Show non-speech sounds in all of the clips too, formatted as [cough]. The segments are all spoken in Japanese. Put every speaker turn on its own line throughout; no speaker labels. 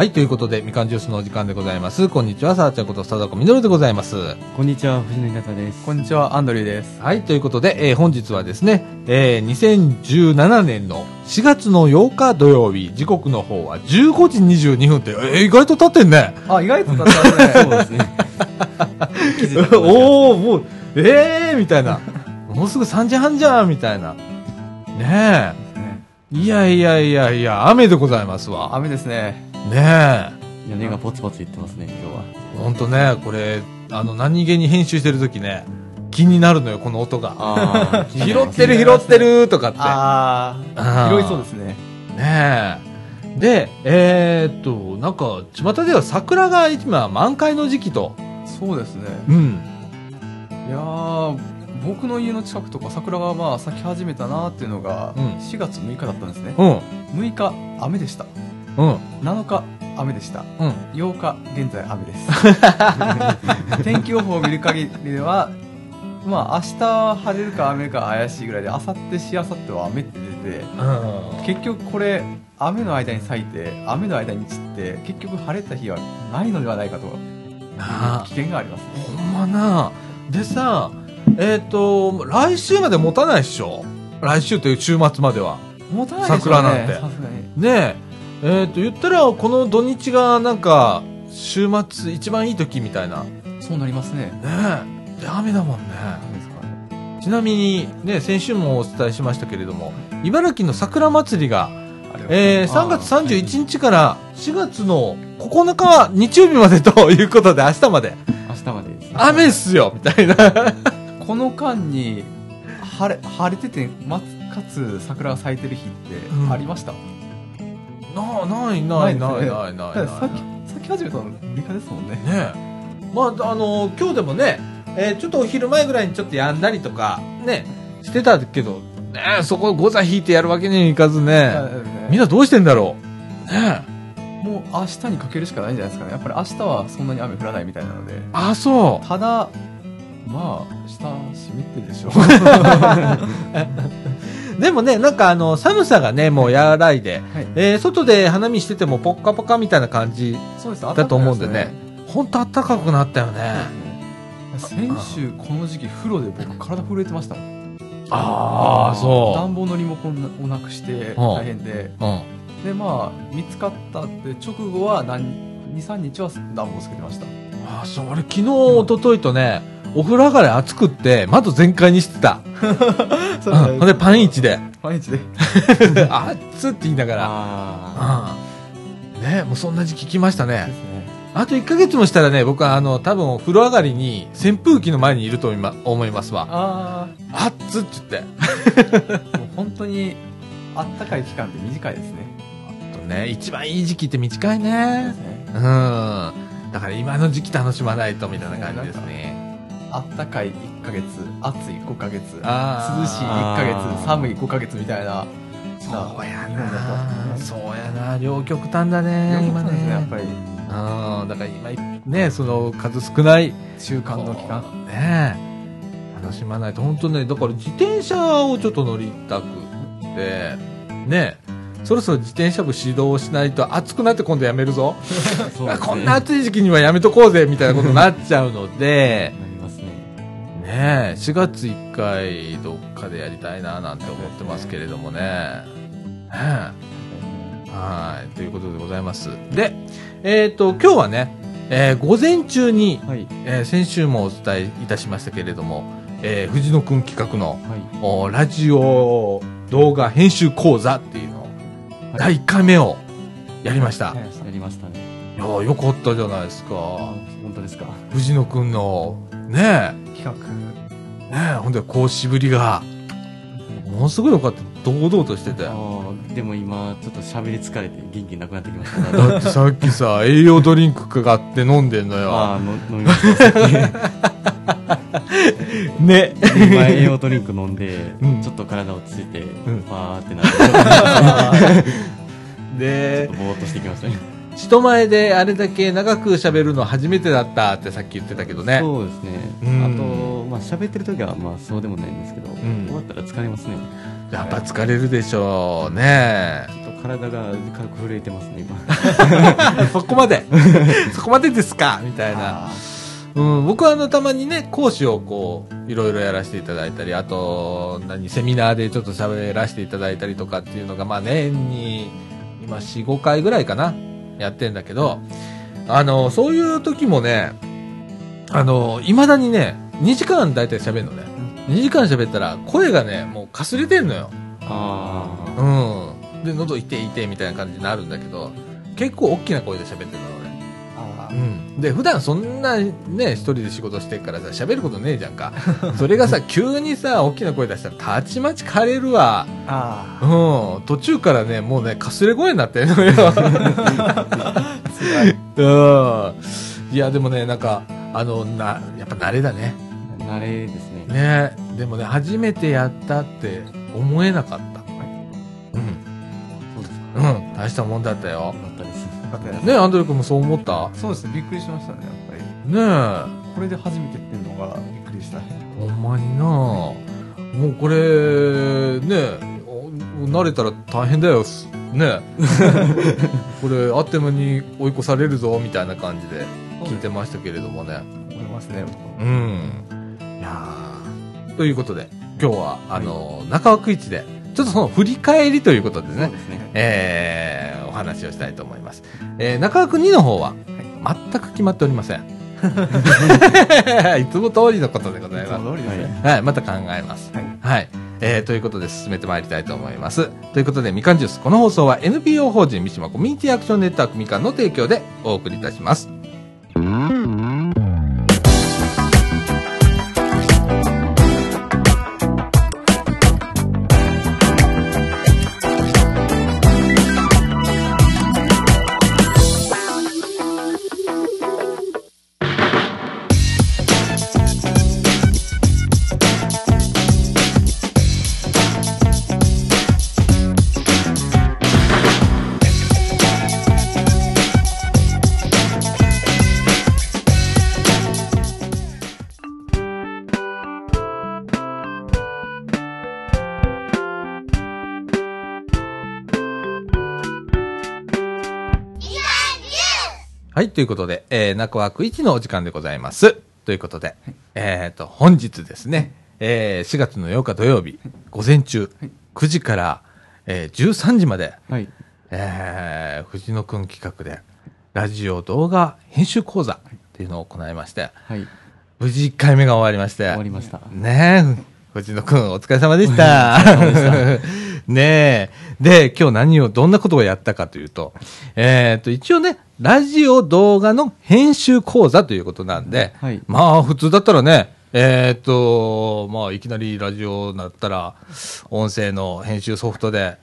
はい、ということで、みかんジュースのお時間でございます。こんにちは、さあちゃんこと、さだこみのるでございます。
こんにちは、藤野稲田です。
こんにちは、アンドリューです。
はい、ということで、えー本日はですね、えー2017年の4月の8日土曜日、時刻の方は15時22分って、えー意外と経ってんね。
あ、意外とだったね。[laughs]
そうですね。気づいた
おおもう、えーみたいな。もうすぐ3時半じゃんみたいな。ねえ。いやいやいやいや、雨でございますわ。
雨ですね。
ねえ。
屋根がポツポツ言ってますね、今日は。
ほんとね、これ、あの、何気に編集してる時ね、気になるのよ、この音が。
あ [laughs]
拾ってる拾ってるとかって。
あ
あー
あ、広いそうですね。
ねえ。で、えーっと、なんか、巷では桜が今満開の時期と。
そうですね。
うん。
いやー、僕の家の近くとか桜がまあ咲き始めたなっていうのが、
うん
4月6日だったんですね。
うん。
6日、雨でした。
うん。
7日、雨でした。
うん。
8日、現在雨です。[laughs] 天気予報を見る限りでは、まあ明日晴れるか雨か怪しいぐらいで、明後日し明後日は雨って出て、
うん。
結局これ雨の間に咲いて雨の間に散って結局晴れた日はないのではないかと危険がありますね
ほんまなでさ、えーっと、来週まで持たないっしょ？来週という週末までは。
持たないでしょうね
桜なんてねえ、えーっと、言ったら、この土日がなんか、週末一番いい時みたいな。ね
そうなりますね
え。で、雨だもんね。ちなみに、ね、先週もお伝えしましたけれども、茨城の桜祭りが、えー、3
あ
月31日から4月の9日日曜日までということで、明日まで。
明日までですね。
雨っすよみたいな。
この間に晴れ晴れててまつかつ桜が咲いてる日
うん。
ってありました、
なないないないない
ない
ないない。
だから咲き始めたの6日ですもんね。
ねえ。まああの今日でもね、えーちょっとお昼前ぐらいにちょっとやんだりとかねしてたけどねえそこゴザ引いてやるわけにはいかずね。みんなどうしてんだろう？ねえ。
もう明日にかけるしかないんじゃないですかね。やっぱり明日はそんなに雨降らないみたいなので。
あそう。
ただまあ下湿ってるでしょ [laughs]
でもねなんかあの寒さがねもう和らいで、
はい。
えー外で花見しててもポッカポカみたいな感じだと思うんでね。本当暖かくなったよね。
先週この時期風呂で僕体震えてました
ああそ
暖房のリモコンをなくして大変で。
ううん。
でまあ見つかったって直後は23日は暖房つけてました。
ああそう。俺昨日一昨日とねお風呂上がり暑くって窓全開にしてた [laughs]
そ
うんほんでパン一で
毎日で [laughs]
あっつって言いながら。
あ
うん。ねもうそんな時期来ましたね。
ね
あと1ヶ月もしたらね、僕はあの、多分風呂上がりに扇風機の前にいると思いますわ。
あ
あっつって言って。
あ [laughs] もう本当にあったかい期間って短いですね
とね、一番いい時期って短い
で
ね
す。ね
うん。だから今の時期楽しまないとみたいな感じですね。
あったかい1ヶ月暑い5ヶ月涼しい1ヶ
あー。
月寒い5ヶ月みたいな。
そうやな。
と
そうやな。両極端だね、今
ね。やっ
ね。
ぱり。
うん。だから今、ね、その数少ない
中間の期間。
ねえ。楽しまないと。本当ねだから自転車をちょっと乗りたくって。ねえ。そろそろ自転車部指導しないと暑くなって今度やめるぞ、[laughs]
ね。
こんな暑い時期にはやめとこうぜみたいなことになっちゃうので [laughs]
ね。
ねえ4月1回どっかでやりたいななんて思ってますけれどもねはいということでございますでえっ、と今日はね、えー午前中に
はい。
えー先週もお伝えいたしましたけれども、えー藤野くん企画の
はい。
おラジオ動画編集講座っていうのを、
はい
第1回目をやりました。
やりましたね。
やーよかったじゃないですか。
本当ですか。
藤野くんの、ね
企画
え、ねえ、ほんで講師ぶりが、ものすごいよかった。堂々としてて。
でも今、ちょっと喋り疲れて元気なくなってきました。
だってさっきさ、栄養ドリンク買って飲んでんのよ。
ああ、の飲みました。
ね。
今栄養ドリンク飲んで、
うん
ちょっと体落ち着いて、
ん
わーってなって、[laughs] ちょっ
で
とぼーっとしてきましたね。
人前であれだけ長く喋るの初めてだったってさっき言ってたけどね。
そうですね。
うん
あと、まあ喋ってる時はまあそうでもないんですけど、
ん
終わったら疲れますね。
やっぱ疲れるでしょうね。
ちょっと体が軽く震えてますね、今。[laughs]
そこまで。[laughs] そこまでですかみたいな。
あ
うん、僕はあの、たまにね、講師をこう、いろいろやらせていただいたり、あと、何、セミナーでちょっと喋らせていただいたりとかっていうのが、まあ年に、今4、5回ぐらいかな、やってんだけど、あの、そういう時もね、あの、未だにね、2時間だいたい喋るのね。2時間喋ったら、声がね、もうかすれてんのよ。
あ
うん。で、喉痛い痛いみたいな感じになるんだけど、結構大きな声で喋ってるのうん、で普段そんなね一人で仕事してるからさ喋ることねえじゃんか。それがさ [laughs] 急にさ大きな声出したらたちまち枯れるわ。
あ
うん。途中からねもうねかすれ声になってんのよ。[laughs] うん。いやでもねなんかあのなやっぱ慣れだね。
あ、慣れですね。
ね。でもね初めてやったって思えなかった。うん。
そうですか。
うん。大したもんだったよ
よかったです。
よかったです
ねアンドレ君もそう思った？
そうですねびっくりしましたねやっぱり
ねえ
これで初めてっていうのがびっくりしたね
ほんまになもうこれ、ね、お慣れたら大変だよ。ね。[laughs] これ、あっという間に追い越されるぞ、みたいな感じで聞いてましたけれどもね。
思いますね
うん。いやーということで、今日は、あの、中枠市で、ちょっとその振り返りということでね
ね。
えー、お話をしたいと思います。えー、中枠2の方は、全く決まっておりません。[laughs] いつも通りのことでございます。
その通りですね
はい、また考えます。
はい
はい。えー、ということで進めてまいりたいと思います。ということで、みかんジュース。この放送は NPO 法人三島コミュニティアクションネットワークみかんの提供でお送りいたします。はい、ということで、えー、中枠1のお時間でございます。ということで、えっ、と、本日ですね、えー、4月の8日土曜日、午前中、9時から、えー、13時まで、
はい。
えー、藤野くん企画で、ラジオ動画編集講座っていうのを行いまして、
はい。
無事1回目が終わりまして、
終わりました。
ねえ、藤野くんお疲れ様でした。[laughs] ねえ。で、今日何を、どんなことをやったかというと、えっ、と、一応ね、ラジオ動画の編集講座ということなんで、
はい
まあ、普通だったらね、えっ、と、まあ、いきなりラジオだったら、音声の編集ソフトで、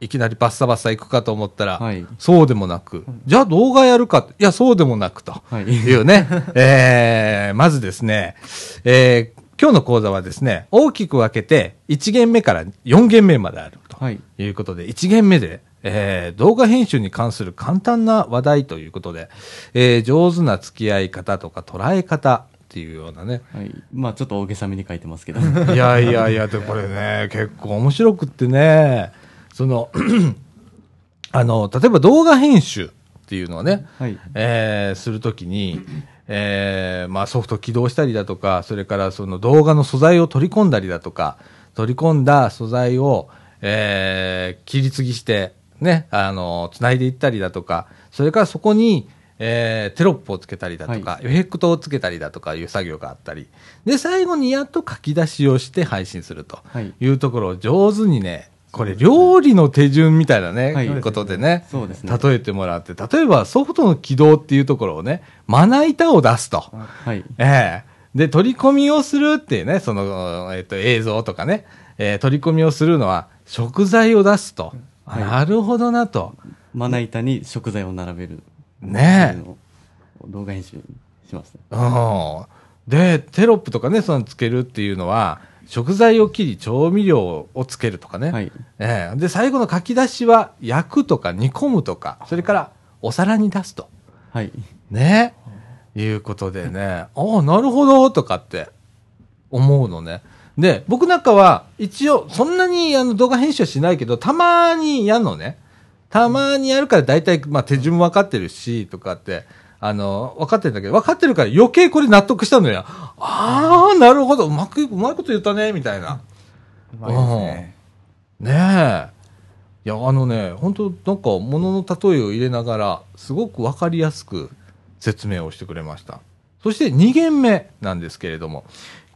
いきなりバッサバッサ行くかと思ったら、
はい
そうでもなく、じゃあ動画やるかいや、そうでもなくと。
はい
いうね。えー、まずですね、えー、今日の講座はですね、大きく分けて、1限目から4限目まであると。
はい。
いうことで、1限目で、えー、動画編集に関する簡単な話題ということで、えー、上手な付き合い方とか捉え方っていうようなね。
はい。まあちょっと大げさめに書いてますけど。[laughs]
いやいやいや、でこれね、結構面白くってね、その、[clears throat] あの、例えば動画編集っていうのをね、
はい。
えーするときに、えーまあ、ソフト起動したりだとか、それからその動画の素材を取り込んだりだとか、取り込んだ素材を、えー切り継ぎして、ね、あの、繋いでいったりだとか、それからそこに、えーテロップをつけたりだとか、エフェクトをつけたりだとかいう作業があったり、で、最後にやっと書き出しをして配信すると
はい
いうところを上手にね、これ料理の手順みたいなね、
はい
ことでね、
ね。
例えてもらって、例えばソフトの起動っていうところをね、まな板を出すと。
はい。
ええで、取り込みをするっていうね、その、えっ、と、映像とかね、えー取り込みをするのは食材を出すと。あ
はい
なるほどなと。
まな板に食材を並べる。
ねえ
動画編集しますね。
うん。で、テロップとかね、そのつけるっていうのは、食材を切り調味料をつけるとかね。
はい。
ええで、最後の書き出しは焼くとか煮込むとか、それからお皿に出すと。
はい。
ね。いうことでね、ああ、なるほど、とかって思うのね。で、僕なんかは一応、そんなにあの動画編集はしないけど、たまにやるのね。たまにやるから大体、まあ手順分かってるし、とかって、あの、分かってるんだけど、分かってるから余計これ納得したのよ。ああ、なるほど、うまく、うまいこと言ったね、みたいな。
うまいですね。
ねえ。いや、あのね、本当なんか、ものの例えを入れながら、すごくわかりやすく説明をしてくれました。そして2限目なんですけれども、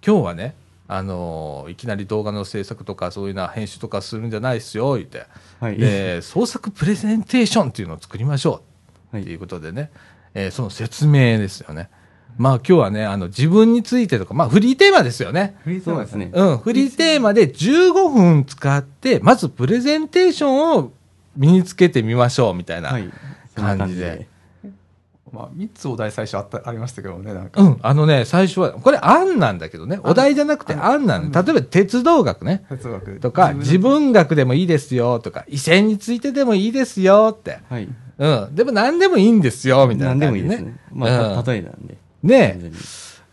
今日はね、あのーいきなり動画の制作とかそういうな編集とかするんじゃないですよ、言って。
はい。
で、創作プレゼンテーションっていうのを作りましょう。
はい
っていうことでね、えーその説明ですよね。まあ今日はね、あの自分についてとか、まあフリーテーマですよね。
フリー
そうですね。
うん、フリーテーマで15分使って、まずプレゼンテーションを身につけてみましょうみたいな。感じで。
まあ、3つお題最初あったありましたけどね、なんか。
うん、あのね、最初は、これ案なんだけどね、お題じゃなくて案？なんだ。例えば鉄道学ね。
哲学
とか、自分学でもいいですよとか、異性についてでもいいですよって。
はい。
うん。でも何でもいいんですよ、みたい
何
なね。
でもいいですね。まあ、例えなんで。
ね
完全に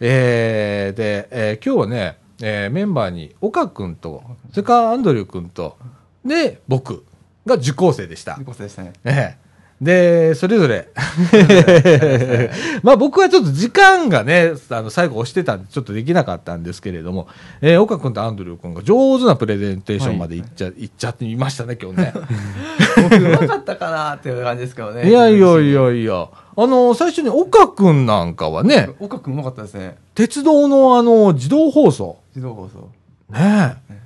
えーで、えー今日はね、えーメンバーに岡君と、それからアンドリュー君と、で、僕が受講生でした
自。己でしたね。
ええ。で、それぞれ。[laughs] まあ僕はちょっと時間がね、あの最後押してたんでちょっとできなかったんですけれども、えー岡君とアンドリュー君が上手なプレゼンテーションまでいっちゃ、い、っちゃってみましたね、今日ね。[laughs]
僕、うまかったかなっていう感じですけどね。
いやいやい。やいや。あの、最初に岡君なんかはね、
岡君うまかったですね。
鉄道のあの、自動放送。
自動放送。
ねえ。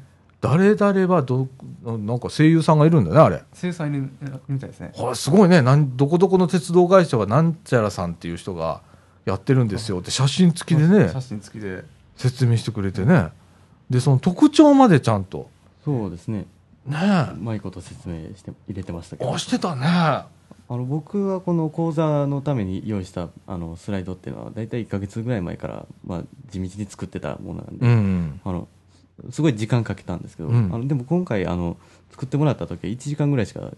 誰々はど、なんか声優さんがいるんだね、あれ。
生産にみたいですね。
すごいねなんどこどこの鉄道会社はなんちゃらさんっていう人がやってるんですよって写真付きでね
写真付きで。
説明してくれてねでその特徴までちゃんと
そうですね。
ね
うまいこと説明して入れてましたけど。
えあしてたね
あの僕はこの講座のために用意したあのスライドっていうのは大体1ヶ月ぐらい前から、まあ、地道に作ってたものなんで、
うん
あのすごい時間かけたんですけど、
うん。
あのでも今回あの作ってもらった時は1時間ぐらいしか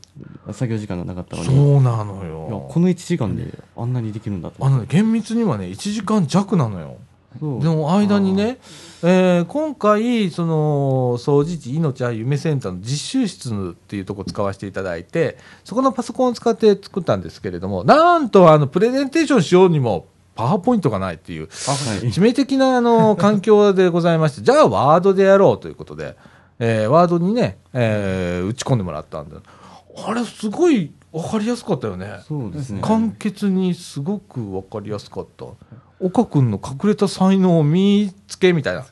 作業時間がなかったの
そ
にいう
なの
や
よ
この1時間であんなにできるんだと
あのね厳密にはね1時間弱なのよ。でも間にね、えー今回その掃除地命愛夢センターの実習室っていうとこ使わせていただいてそこのパソコンを使って作ったんですけれどもなんとあのプレゼンテーションしようにもパワーポイントがないっていう
はい。
致命的なあの [laughs] 環境でございましてじゃあワードでやろうということで、えーワードにね、えー打ち込んでもらったんであれすごい分かりやすかったよね。
そうですね。
簡潔にすごく分かりやすかった。岡君の隠れた才能を見つけみたいな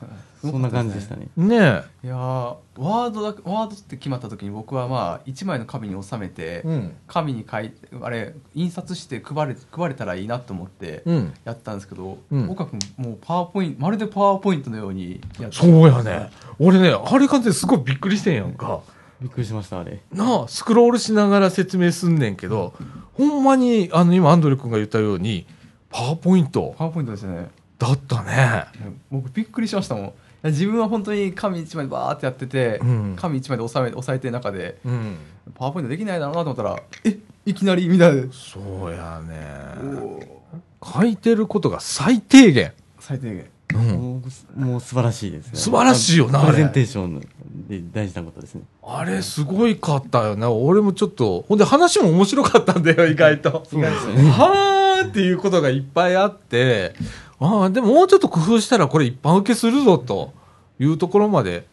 そんな感じでしたね。
ねえ。
いやーワードだけワードって決まった時に僕はまあ1枚の紙に収めて、
うん。
紙に書いてあれ印刷して配れ配れたらいいなと思って
うん。
やったんですけど、
うん。
岡君もうパワーポイントまるでパワーポイントのようにやって
そうやね。俺ねあれ感じですごいびっくりしてんやんか。
びっくりしましたあれ。
なあスクロールしながら説明すんねんけどほんまにあの今アンドレ君が言ったようにパワーポイント。
パワーポイントですね。
だったね。
僕びっくりしましたもん自分は本当に紙1枚でバーってやってて、
うん。
紙1枚で収め押さえてる中で
うん。
パワーポイントできないだろうなと思ったらえいきなりみんな。で
そうやね。書いてることが最低限、
最低限。
うん、
もうもう素晴らしいですね。
素晴らしいよな
プレゼンテーションで大事なことですね。
あれすごいかったよね。俺もちょっとほんで話も面白かったんだよ意外と。
そうですよね。[laughs]
はーっていうことがいっぱいあって、ああ、でももうちょっと工夫したらこれ一般受けするぞというところまで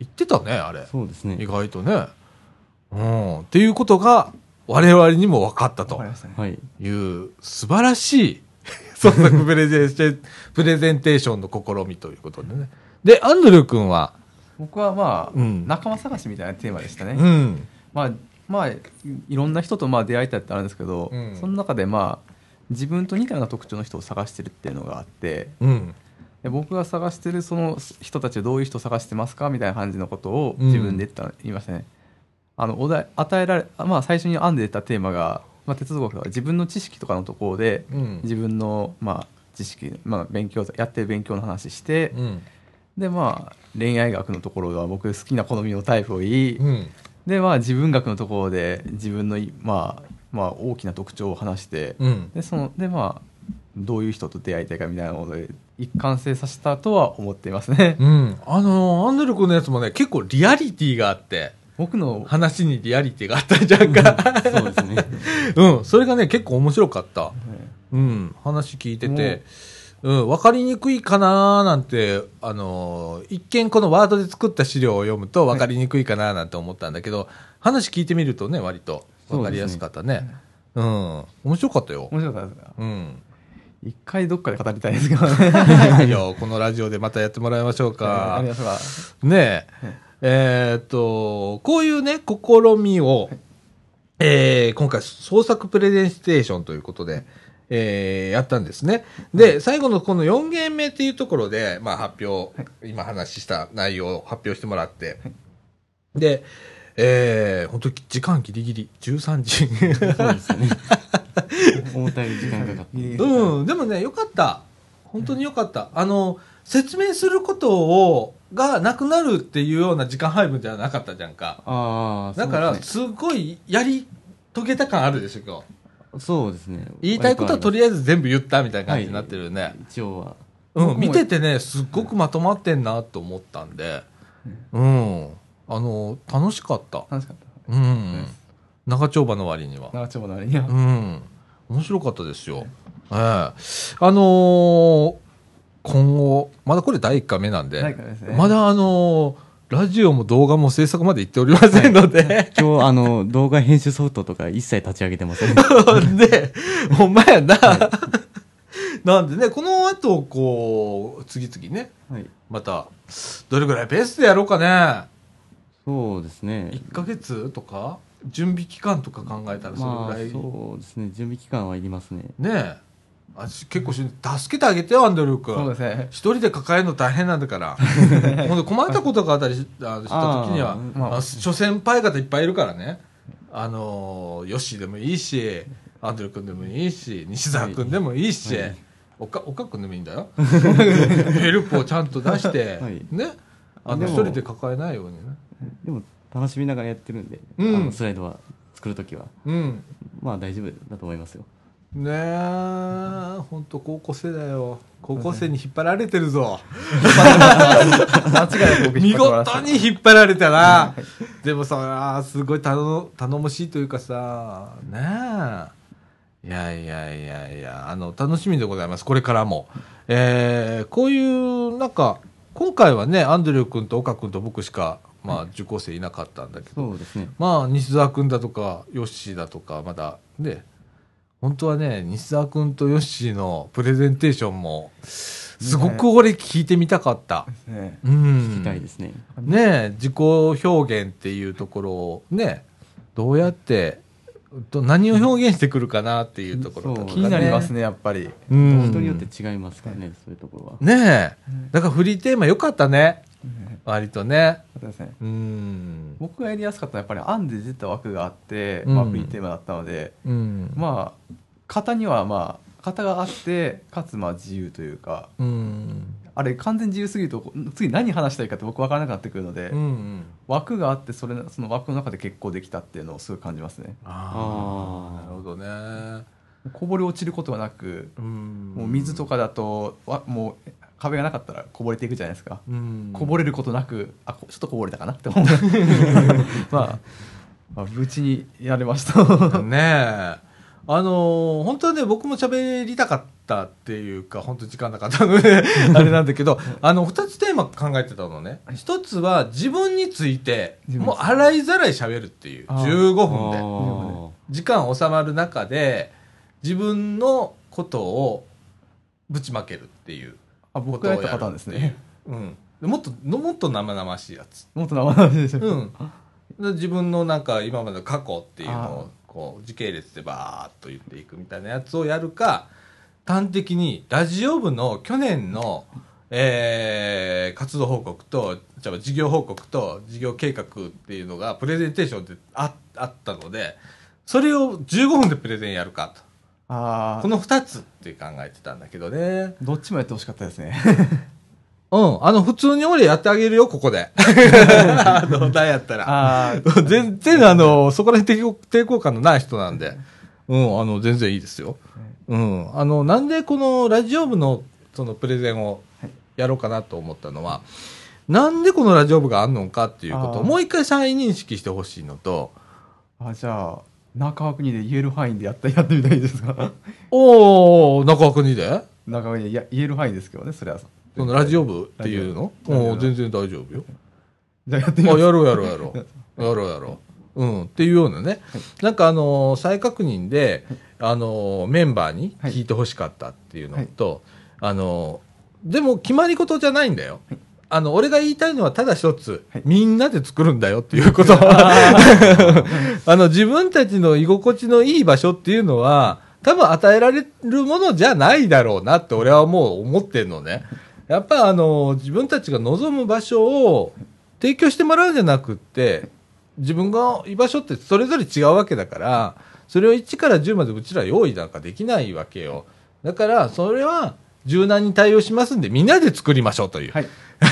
言ってたね、あれ。
そうですね
意外とね。うん。っていうことが我々にも分かったと
わかりましたね、
はい
いう素晴らしい [laughs] 創作プレゼンプレゼンテーションの試みということでね。で、アンドリュー君は、
僕はまあ、
うん
仲間探しみたいなテーマでしたね、
うん。
まあまあいいろんな人とまあ出会いたいってあるんですけど、
うん
その中でまあ自分と似たような特徴の人を探してるっていうのがあって
うん。
で僕が探してるその人たちはどういう人を探してますか？みたいな感じのことを
うん
自分で言った、言いましたねあのお題与えられまあ最初に編んで出たテーマが、まあ、鉄道学は自分の知識とかのところで、
うん
自分のまあ知識、まあ、勉強やってる勉強の話して、
うん。
でまあ恋愛学のところは僕好きな好みのタイプを言い、
うん。
でまあ自分学のところで自分のいまあまあ、大きな特徴を話して、
うん。
でそのでまあどういう人と出会いたいかみたいなので一貫性させたとは思っていますね、
うん。あのーアンドル君のやつもね、結構リアリティがあって、
僕の
話にリアリティがあったじゃんか。
そうですね。[laughs]
うん。それがね、結構面白かった。うん。話聞いてて、うん。わかりにくいかなーなんて、あのー一見このワードで作った資料を読むとわかりにくいかなーなんて思ったんだけど、話聞いてみるとね、割とわかりやすかったね。うん。面白かったよ。
面白かったですか？
うん。
一回どっかで語りたいですけど [laughs] ね
いや、このラジオでまたやってもらいましょうか。[laughs] ねえ、えーっと、こういうね、試みを、えー今回創作プレゼンステーションということで、えーやったんですね。で、最後のこの4ゲーム目っていうところで、まあ発表、今話した内容を発表してもらって、で、えー、本当に時間ギリギリ、13時。
そうですね。[laughs] 思ったより時間かかって。
うん、でもね、よかった。本当によかった。あの、説明することを、がなくなるっていうような時間配分ではなかったじゃんか。
ああ、
だから、
そうです
すごいやり遂げた感あるでしょ、今日。
ね。そうですね。
言いたいことはとりあえず全部言ったみたいな感じになってるね。
一応は。
うん、見ててね、すっごくまとまってんなと思ったんで、うん。あの、楽しかった。
楽しかった
うん。長丁場の割には。
長丁場の割には
うん。面白かったですよ。ええあのー今後、まだこれ第1回目なんで、
第一回目ですね
まだあのーラジオも動画も制作まで行っておりませんので、[laughs]
今日、あの、動画編集ソフトとか一切立ち上げてません。
で、[laughs] ほんまやな。なんでね、この後、こう、次々ね、
はい。
また、どれぐらいペースでやろうかね。
そうですね。
1ヶ月とか？準備期間とか考えたらそ
まあ
れぐらい？、
そうですね。準備期間はいりますね。
ねえ。あ結構し助けてあげてよ、アンドルー君。
そうですね
一人で抱えるの大変なんだから。[laughs] ほんで困ったことがあったりした時には
あ、
ーまあ
あ諸先輩方いっぱいいるからね。あのー、ヨッシーでもいいし、アンドル君でもいいし、西澤君でもいいし、
はい
おか、おか君でもいいんだよ。[laughs] ヘルプをちゃんと出して、
はい
ね。あの、一人で抱えないようにね。
でも、楽しみながらやってるんで、
うん
あのスライドは作るときは。
うん。
まあ大丈夫だと思いますよ。
ねえ、ほんと高校生だよ。高校生に引っ張られてるぞ。
間違いなく僕
見事に引っ張られたな。でもさ、すごい頼頼もしいというかさ、ねえ。いやいやいやいや、あの、楽しみでございます。これからも。えー、こういう、なんか、今回はね、アンドリュー君と岡君と僕しか、まあ、受講生いなかったんだけど、
そうですね。
まあ、西澤君だとか、ヨッシーだとか、まだ、で、本当はね、西澤君とヨッシーのプレゼンテーションも、すごく俺聞いてみたかった。
ね
うん。
聞きたいですね。
ねえ自己表現っていうところをね、どうやって、ど何を表現してくるかなっていうところね、
気になりますねやっぱり
うん。
人によって違いますからね、そういうところは。
ねえ。だからフリーテーマ良かったね。割とね。
そうですね
うん。
僕がやりやすかったのはやっぱり案で出た枠があって、
うん
まあ、フリーテーマだったので、
うん。
まあ型にはまあ型があってかつまあ自由というか
うん。
あれ完全自由すぎると次何話したいかって僕分からなくなってくるので、
うん。
枠があってそれその枠の中で結構できたっていうのをすごい感じますね
あなるほどね。
こぼれ落ちることはなく
うん。
もう水とかだとわもう壁がなかったらこぼれていくじゃないですか、
うん。
こぼれることなくあこちょっとこぼれたかなって思う [laughs] まあ、まあ、無事にやれました
ねえ。あのー本当はね、僕も喋りたかったっていうか、本当時間なかったので、[laughs] あれなんだけど、あの、二つテーマ考えてたのね。一つは自分について、もう洗いざらい喋るっていう、
あー
15
あ
分で。
ー
時間収まる中で、自分のことをぶちまけるっていう。
あ僕がやったパターンですね。
う。ん。でもっと、もっと生々しいやつ。
もっと生々しい。です
うん、で自分のなんか今までの過去っていうのをこう時系列でバーッと言っていくみたいなやつをやるか端的にラジオ部の去年の、えー活動報告とじゃあ事業報告と事業計画っていうのがプレゼンテーションでああったのでそれを15分でプレゼンやるかと
ああ
この2つって考えてたんだけどね。
どっちもやってほしかったですね。[laughs]
うん。あの普通に俺やってあげるよここで。[laughs] あのなんやったら。全然あの、そこら辺抵抗抵抗感のない人なんで。うん、あの、全然いいですよ。うん。あの、なんでこのラジオ部のそのプレゼンをやろうかなと思ったのは、なんでこのラジオ部があんのかっていうことをもう一回再認識してほしいのと、
あじゃあ中枠にで言える範囲でやったやってみたいですか？
おー、中国にで？
中枠にいや言える範囲ですけどねそれは
そのラジオ部っていうの？おー全然大丈夫よ。
じゃあやってみます
あやろうやろうやろう。やろうやろう。うん。っていうようなね。なんかあのー再確認で、あのーメンバーに聞いてほしかったっていうのと、あのーでも決まり事じゃないんだよ。あの、俺が言いたいのはただ一つ、
はい
みんなで作るんだよっていうこと。[laughs] あの、自分たちの居心地のいい場所っていうのは、多分与えられるものじゃないだろうなって俺はもう思ってるのね。やっぱあの、自分たちが望む場所を提供してもらうんじゃなくって、自分が居場所ってそれぞれ違うわけだから、それを1から10までうちら用意なんかできないわけよ。だから、それは柔軟に対応しますんで、みんなで作りましょうという。
はい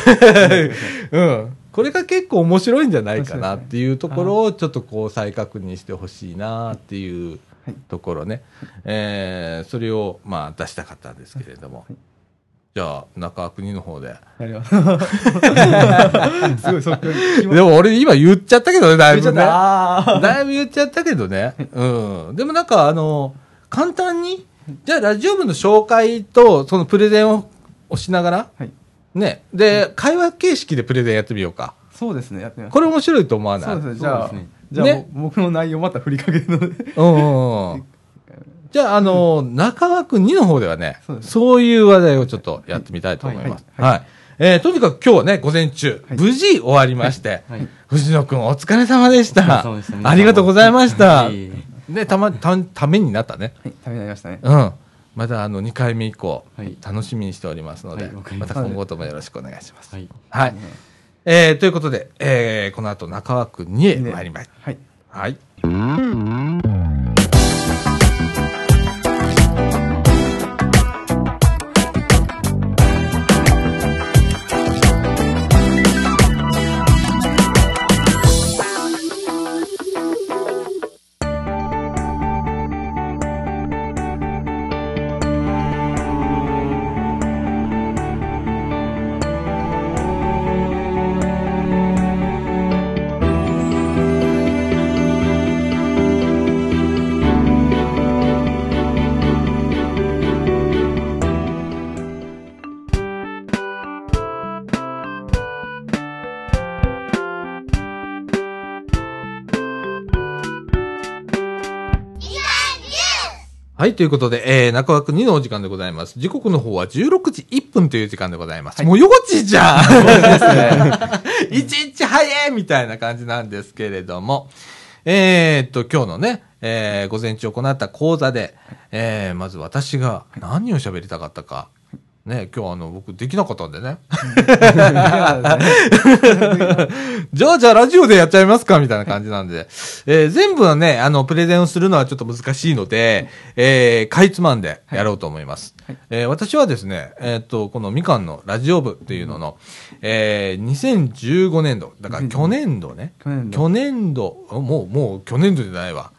[laughs]
うん。これが結構面白いんじゃないかなっていうところをちょっとこう再確認してほしいなっていう
はい
ところね。えー、それをまあ出したかったんですけれども。じゃあ、中国の方で。
す [laughs] すごいそっ
でも俺今言っちゃったけどね、だいぶね。
あ
だいぶ言っちゃったけどね。うん。でもなんかあの、簡単に、じゃあラジオ部の紹介とそのプレゼンををしながら、
ーはい
ね。で、会話形式でプレゼンやってみようか。
そうですねやってみます
これ面白いと思わない？
そうですねじゃあ
ね
じゃあ、
ね
ぼ僕の内容また振りかけるので
うんうんうん。じゃあ、あの、中枠2の方ではね、
そうです
そういう話題をちょっとやってみたいと思います。はい。
はい
えーとにかく今日はね、午前中、
はい
無事終わりまして、
はい
藤野くんお疲れ
様でした。
ありがとうございました。
はい
ね、たま、た、ためになったね。
はいためになりましたね
うん。またあの、2回目以降、
はい
楽しみにしておりますので、
はい
ま
ました
た今後ともよろしくお願いします。
はい。
はい。えーということで、えーこの後中枠2へ参ります。
はい
はい。はい、ということで、えー、中枠2のお時間でございます。時刻の方は16時1分という時間でございます。もうよこちじゃん。いちいち早いみたいな感じなんですけれども、えー、っと、今日のね、えー、午前中行った講座で、えー、まず私が何を喋りたかったか、ね、今日あの、僕できなかったんでね。じゃあ、じゃあ、ラジオでやっちゃいますかみたいな感じなんで。えー全部はね、あの、プレゼンをするのはちょっと難しいので、えーかいつまんでやろうと思います。えー私はですね、えーっと、このみかんのラジオ部っていうのの、えー2015年度、だから去年度ね。
去年度
去年度、もう、もう去年度じゃないわ。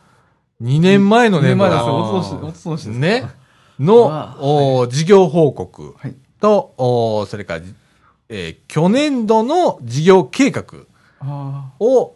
2年前の年度だ。
二年前ですよおととしですか
ね。の、
あ
お事業報告
はい。
それから、えー去年度の事業計画
あ
を、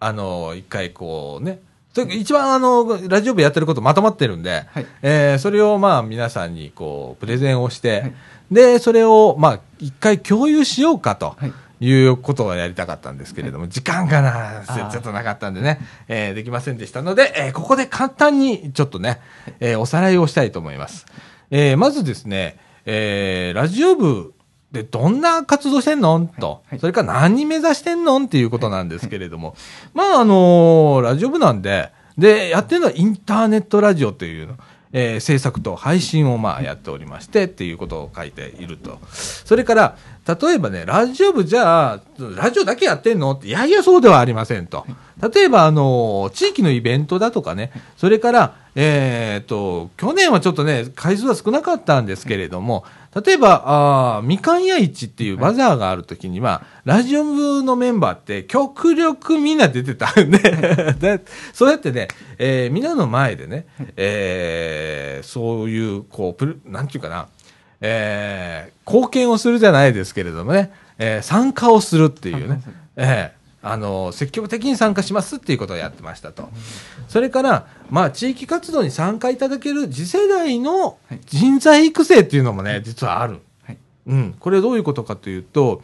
あの、一回こうね、一番あの、ラジオ部やってることまとまってるんで、
はい。
えーそれをまあ皆さんにこう、プレゼンをして、
はい。
で、それをまあ一回共有しようかと。
はい
いうことをやりたかったんですけれども、時間がな、ちょっとなかったんでね、えーできませんでしたので、えーここで簡単にちょっとね、えーおさらいをしたいと思います。えーまずですね、えーラジオ部でどんな活動してんの？と、
はい。
それから何目指してんの？っていうことなんですけれども、まああのーラジオ部なんで、で、やってるのはインターネットラジオというの、えー制作と配信をまあやっておりましてっていうことを書いていると。それから、例えばね、ラジオ部じゃあ、ラジオだけやってんの？って、いやいやそうではありませんと。例えば、あの、地域のイベントだとかね、それから、えーっと、去年はちょっとね、回数は少なかったんですけれども、例えば、あーみかん屋市っていうバザーがあるときには、ラジオ部のメンバーって極力みんな出てたんで、[laughs] でそうやってね、えー、みんなの前でね、えーそういう、こう、プルなんていうかな、えー貢献をするじゃないですけれどもね、えー参加をするっていうね、ええあの、積極的に参加しますっていうことをやってましたと。それから、まあ、地域活動に参加いただける次世代の人材育成っていうのもね、実はある。
はい
うん。これどういうことかというと、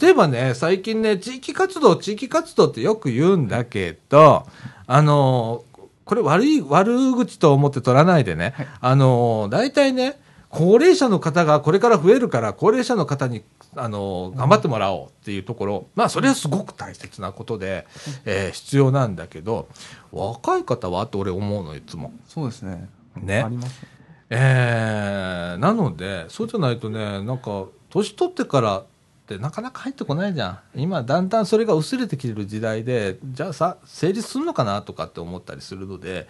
例えばね、最近ね、地域活動、地域活動ってよく言うんだけど、あの、これ悪い、悪口と思って取らないでね、あの、大体ね、高齢者の方がこれから増えるから、高齢者の方に、あの、頑張ってもらおうっていうところ、まあ、それはすごく大切なことで、えー必要なんだけど、若い方はって俺思うの、いつも。
そうですね。
ね
ありますね。
えーなので、そうじゃないとね、なんか、年取ってからってなかなか入ってこないじゃん。今、だんだんそれが薄れてきてる時代で、じゃあさ、成立するのかなとかって思ったりするので、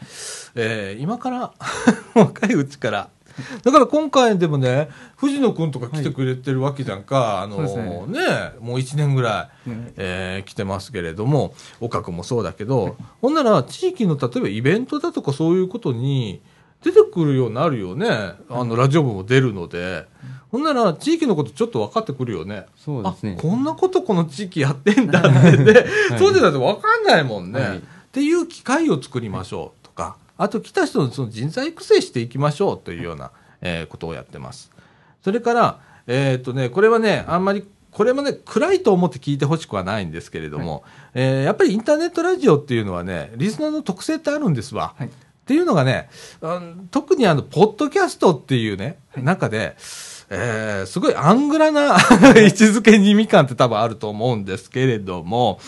えー今から、[laughs] 若いうちから、[laughs] だから今回でもね、藤野くんとか来てくれてるわけじゃんか。あの
そうです
ねもう1年ぐらい、
ね
えー来てますけれども、岡君もそうだけど、ほんなら地域の例えばイベントだとかそういうことに出てくるようになるよね。あの、ラジオ部も出るので。ほんなら地域のことちょっと分かってくるよね。
そうですね
あ、こんなことこの地域やってんだってね。[laughs]
はい
そうじゃないと分かんないもんね。
はい
っていう機会を作りましょうあと来た人のその人材育成していきましょうというような、えーことをやってます。それから、えーっとね、これはね、あんまり、これもね、暗いと思って聞いてほしくはないんですけれども、えーやっぱりインターネットラジオっていうのはね、リスナーの特性ってあるんですわ。
はい。
っていうのがね、うん特にあの、ポッドキャストっていうね、中で、えーすごいアングラな [laughs] 位置づけにみかんって多分あると思うんですけれども、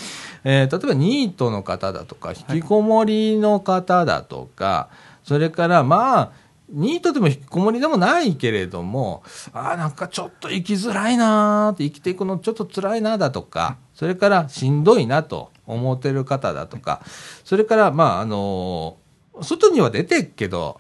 えー例えばニートの方だとか、引きこもりの方だとか、それからまあ、ニートでも引きこもりでもないけれども、ああ、なんかちょっと生きづらいなーって、生きていくのちょっと辛いなだとか、それからしんどいなと思ってる方だとか、それからまあ、あのー外には出てっけど、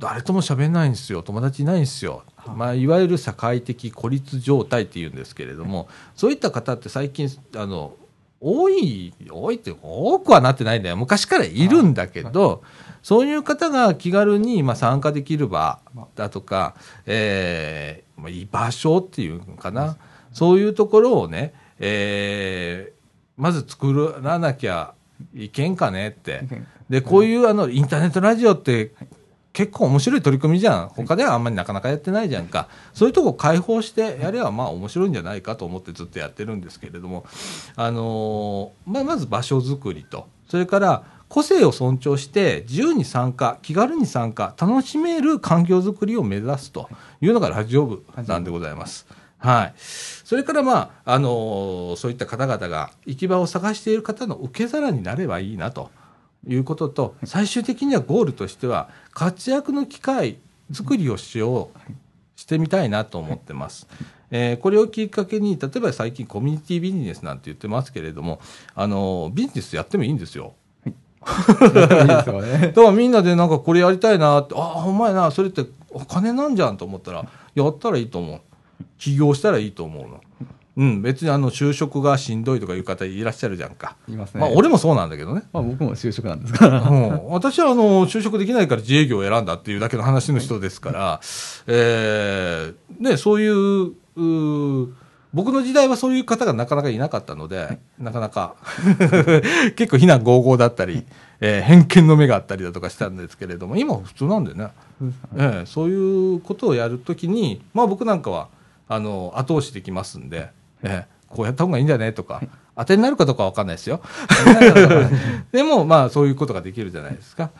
誰とも喋んないんですよ。友達いないんですよ。まあ、いわゆる社会的孤立状態っていうんですけれども、そういった方って最近、あの、多い、多いって、多くはなってないんだよ。昔からいるんだけど、そういう方が気軽にまあ参加できる場だとか、えーまあ、居場所っていうのかな。そういうところをね、えーまず作らなきゃいけんかねって。で、こういうあの、インターネットラジオって、結構面白い取り組みじゃん。他ではあんまりなかなかやってないじゃんか。そういうとこ開放してやればまあ面白いんじゃないかと思ってずっとやってるんですけれども、あのーまあ、まず場所づくりと、それから個性を尊重して自由に参加、気軽に参加、楽しめる環境づくりを目指すというのがラジオ部なんでございます。はい。それからまあ、あのーそういった方々が行き場を探している方の受け皿になればいいなと。いうことと、最終的にはゴールとしては、活躍の機会作りをしよう、してみたいなと思ってます。えーこれをきっかけに、例えば最近コミュニティビジネスなんて言ってますけれども、あの、ビジネスやってもいいんですよ。[laughs]
いいですよね。
だからみんなでなんかこれやりたいなって、ああ、ほんまやな、それってお金なんじゃんと思ったら、やったらいいと思う。起業したらいいと思うの。うん、別にあの、就職がしんどいとかいう方いらっしゃるじゃんか。
いますね。
まあ、俺もそうなんだけどね。
まあ僕も就職なんですから。
うん、私はあの就職できないから自営業を選んだっていうだけの話の人ですから、えーね、そういううー僕の時代はそういう方がなかなかいなかったので、なかなか [laughs] 結構非難合々だったり、えー偏見の目があったりだとかしたんですけれども今は普通なんでね、ええそういうことをやるときに、まあ、僕なんかはあの後押しできますんで、ええこうやった方がいいんじゃね？とか、当てになるかどうかわかんないですよ。[laughs] でも、まあ、そういうことができるじゃないですか。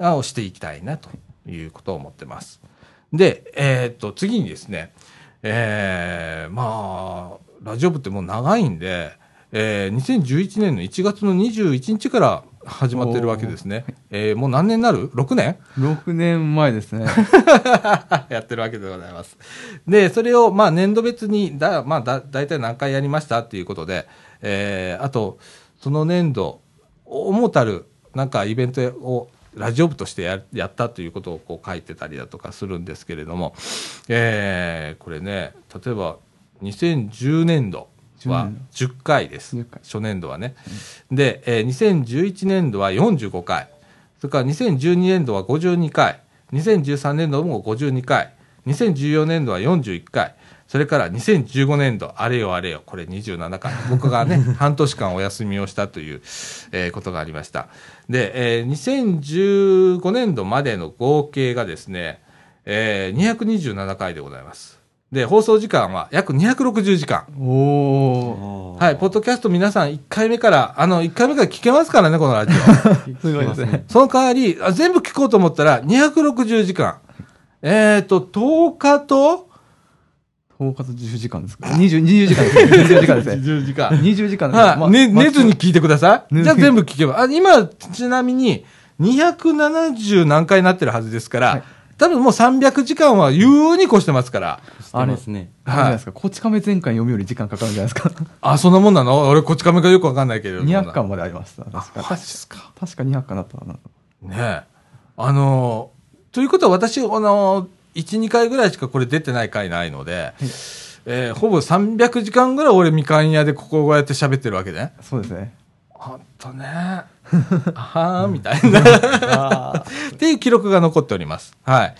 あをしていきたいなということを思ってます。で、えーっと、次にですね、えー、まあ、ラジオ部ってもう長いんで、えー、2011年の1月の21日から始まってるわけですね。えー、もう何年になる ?6 年
？6年前ですね。[laughs]
やってるわけでございます。で、それを、まあ、年度別に、だ、まあ、だ、大体何回やりましたっていうことで、えー、あと、その年度、思うたる、なんかイベントをラジオ部としてややったということをこう書いてたりだとかするんですけれども、えーこれね例えば2010年度は10回です。
10回
初年度はね、で、えー2011年度は45回それから2012年度は52回2013年度も52回2014年度は41回それから2015年度あれよあれよ。これ27回僕がね [laughs] 半年間お休みをしたという、えーことがありました。で、えー2015年度までの合計がですね、えー227回でございますで放送時間は約260時間
おお
はい、ポッドキャスト皆さん1回目から、あの、1回目から聞けますからね、このラジオ。[laughs]
すごいですね。
その代わり、あ全部聞こうと思ったら、260時間。えっ、と、10日と、
10日と10時間ですか ?20、20時間ですね。[laughs] 20時間ですね。
10時間。
20時間です
はい、
ま
ね、
ま
寝ずに聞いてください。じゃあ全部聞けば。あ、今、ちなみに、270何回になってるはずですから、
はい
多分もう300時間は優に越してますから。
あれですね。
あれじゃないですか。こち亀前回読むより時間かかるんじゃないですか。
あ、そんなもんなの？俺、こっち亀がよくわかんないけれども。
200巻までありました。確か。
か。
確か200巻だったかな。
ねえ。あのーということは私、あのー、1、2回ぐらいしかこれ出てない回ないので、えーほぼ300時間ぐらい俺みかん屋でここをやって喋ってるわけね。
そうですね。
ほんとね。はーみたいな。っていう記録が残っております。はい。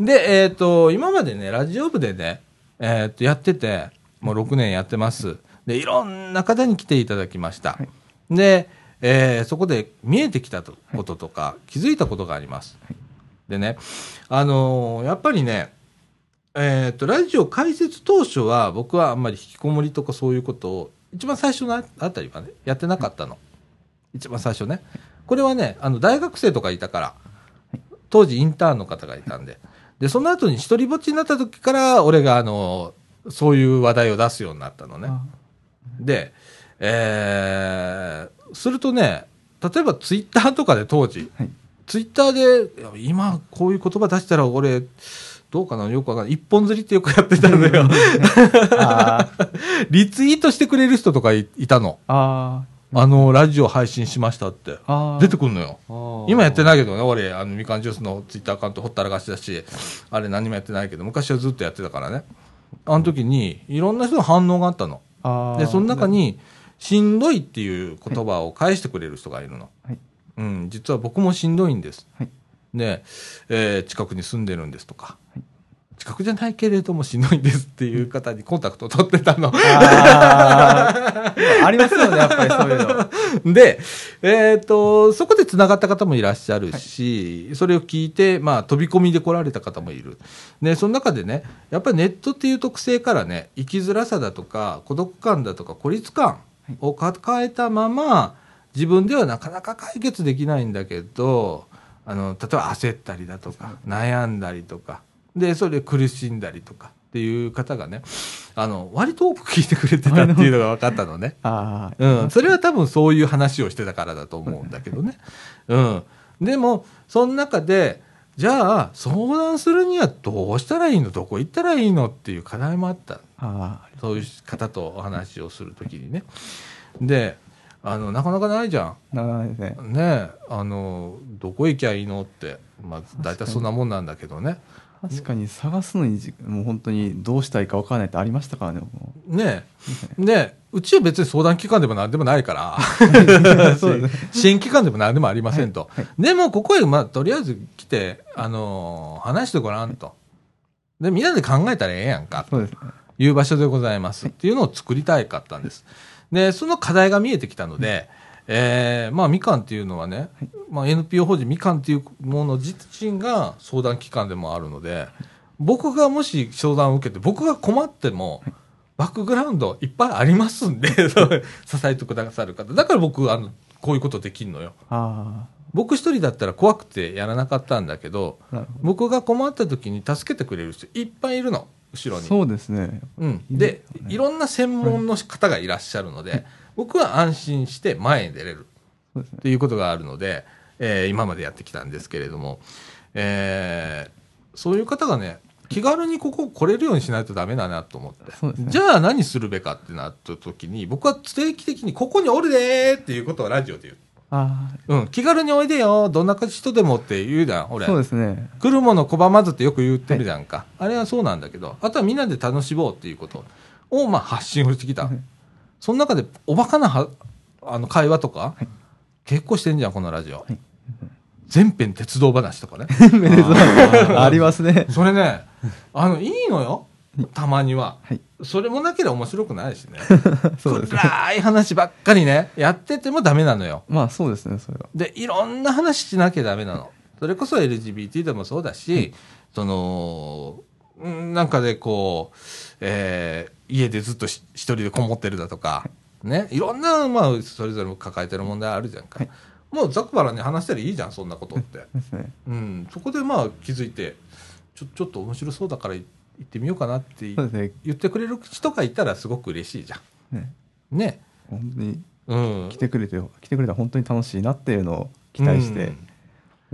で、えっ、と、今までね、ラジオ部でね、えっ、と、やってて、もう6年やってます。で、いろんな方に来ていただきました。
はい
で、えーそこで見えてきたとこととか、気づいたことがあります。でね、あのーやっぱりね、えっ、と、ラジオ開設当初は僕はあんまり引きこもりとかそういうことを、一番最初のああたりはね、やってなかったの。一番最初ね。これはね、あの、大学生とかいたから、当時インターンの方がいたんで。で、その後に一人ぼっちになった時から、俺があの、そういう話題を出すようになったのね。
あ
で、えー、するとね、例えばツイッターとかで当時、
はい
ツイッターで、今こういう言葉出したら俺、どうかなよくわかんない。一本釣りってよくやってたのよ。
あ [laughs]
リツイートしてくれる人とかいいたの。
あ
あの、ラジオ配信しましたって。出てくるのよ。
今
今やってないけどね、俺、あの、みかんジュースのツイッターアカウントほったらかしだし、あれ何もやってないけど、昔はずっとやってたからね。あの時に、いろんな人の反応があったの。
あ
で、その中に、しんどいっていう言葉を返してくれる人がいるの。
はい
うん、実は僕もしんどいんです。
はい
で、えー近くに住んでるんですとか、
はい
近くじゃないけれどもしんどいんですっていう方にコンタクトを取ってたの。
あーありますよね、やっぱりそういうの。[laughs]
で、えっ、と、そこで繋がった方もいらっしゃるし、それを聞いて、まあ、飛び込みで来られた方もいる。で、その中でね、やっぱりネットっていう特性からね、生きづらさだとか、孤独感だとか、孤立感を抱えたまま、自分ではなかなか解決できないんだけど、あの、例えば焦ったりだとか、悩んだりとか、で、それで苦しんだりとかっていう方がね、あの、割と多く聞いてくれてたっていうのが分かったのね。[laughs]
ああ、
うん、それは多分そういう話をしてたからだと思うんだけどね。うん。でも、その中で、じゃあ、相談するにはどうしたらいいの？どこ行ったらいいの？っていう課題もあった。
あ
そういう方とお話をするときにね。で、あの、なかなかないじゃん。
あ、ならないですね。
ねえ、あの、どこ行きゃいいの？って。まあ、大体そんなもんなんだけどね。
確かに探すのにじ、もう本当にどうしたらいいか分からないってありましたからね、も
ねえ。で、うちは別に相談機関でも何でもないから、[laughs] 支援機関でも何でもありませんと。
はい
でも、ここへ、まあ、とりあえず来て、あのー話してごらんと。で、みんなで考えたらええやんか、
そうですね。
いう場所でございます。っていうのを作りたいかったんです。で、その課題が見えてきたので、えーまあ、みかんっていうのはね、まあ、NPO 法人みかんっていうもの自身が相談機関でもあるので、僕がもし相談を受けて、僕が困っても、バックグラウンドいっぱいありますんで、[laughs] 支えてくださる方。だから僕、あの、こういうことできるのよ。
あ
僕一人だったら怖くてやらなかったんだけど、
あ、なるほ
僕が困った時に助けてくれる人いっぱいいるの、後ろ
ど。
に。
そうですね。
うん、
いい
でいろんな専門の方がいらっしゃるので、僕は安心して前に出れる
そうですね。
ということがあるので、えー今までやってきたんですけれども、えーそういう方がね気軽にここ来れるようにしないとダメだなと思って、
ね
じゃあ何するべかってなった時に僕は定期的に「ここにおるで!」っていうことをラジオで言う。
あ
うん、気軽においでよ、どんな人でもって言うじゃん、
あ、
俺。
そうですね。
来るもの拒まずってよく言ってるじゃんか。あれはそうなんだけど、あとはみんなで楽しもうっていうことを、まあ、発信をしてきた。その中で、おバカなはあの会話とか、
はい
結構してんじゃん、このラジオ。
はい
全編鉄道話とかね。
ありますね。
それね、あの、いいのよ。たまには。
はい。
それもなければ面白くないしね。[laughs]
そうですね。
暗い話ばっかりね、やっててもダメなのよ。
まあそうですね、それは。
で、いろんな話しなきゃダメなの。それこそ LGBT でもそうだし、その、うんなんかでこう、えー家でずっとし一人でこもってるだとか、ね、いろんな、まあ、それぞれ抱えてる問題あるじゃんか。
はい
もうざっくばらんに話したらいいじゃん、そんなことって。[laughs]
ね。
うん、そこでまあ気づいて、ちょ、ちょっと面白そうだから行ってみようかなって
そうですね。
言ってくれる人がいたらすごく嬉しいじゃ
ね
ん。ね。
本当に
うん。
来てくれて、来てくれたら本当に楽しいなっていうのを期待して、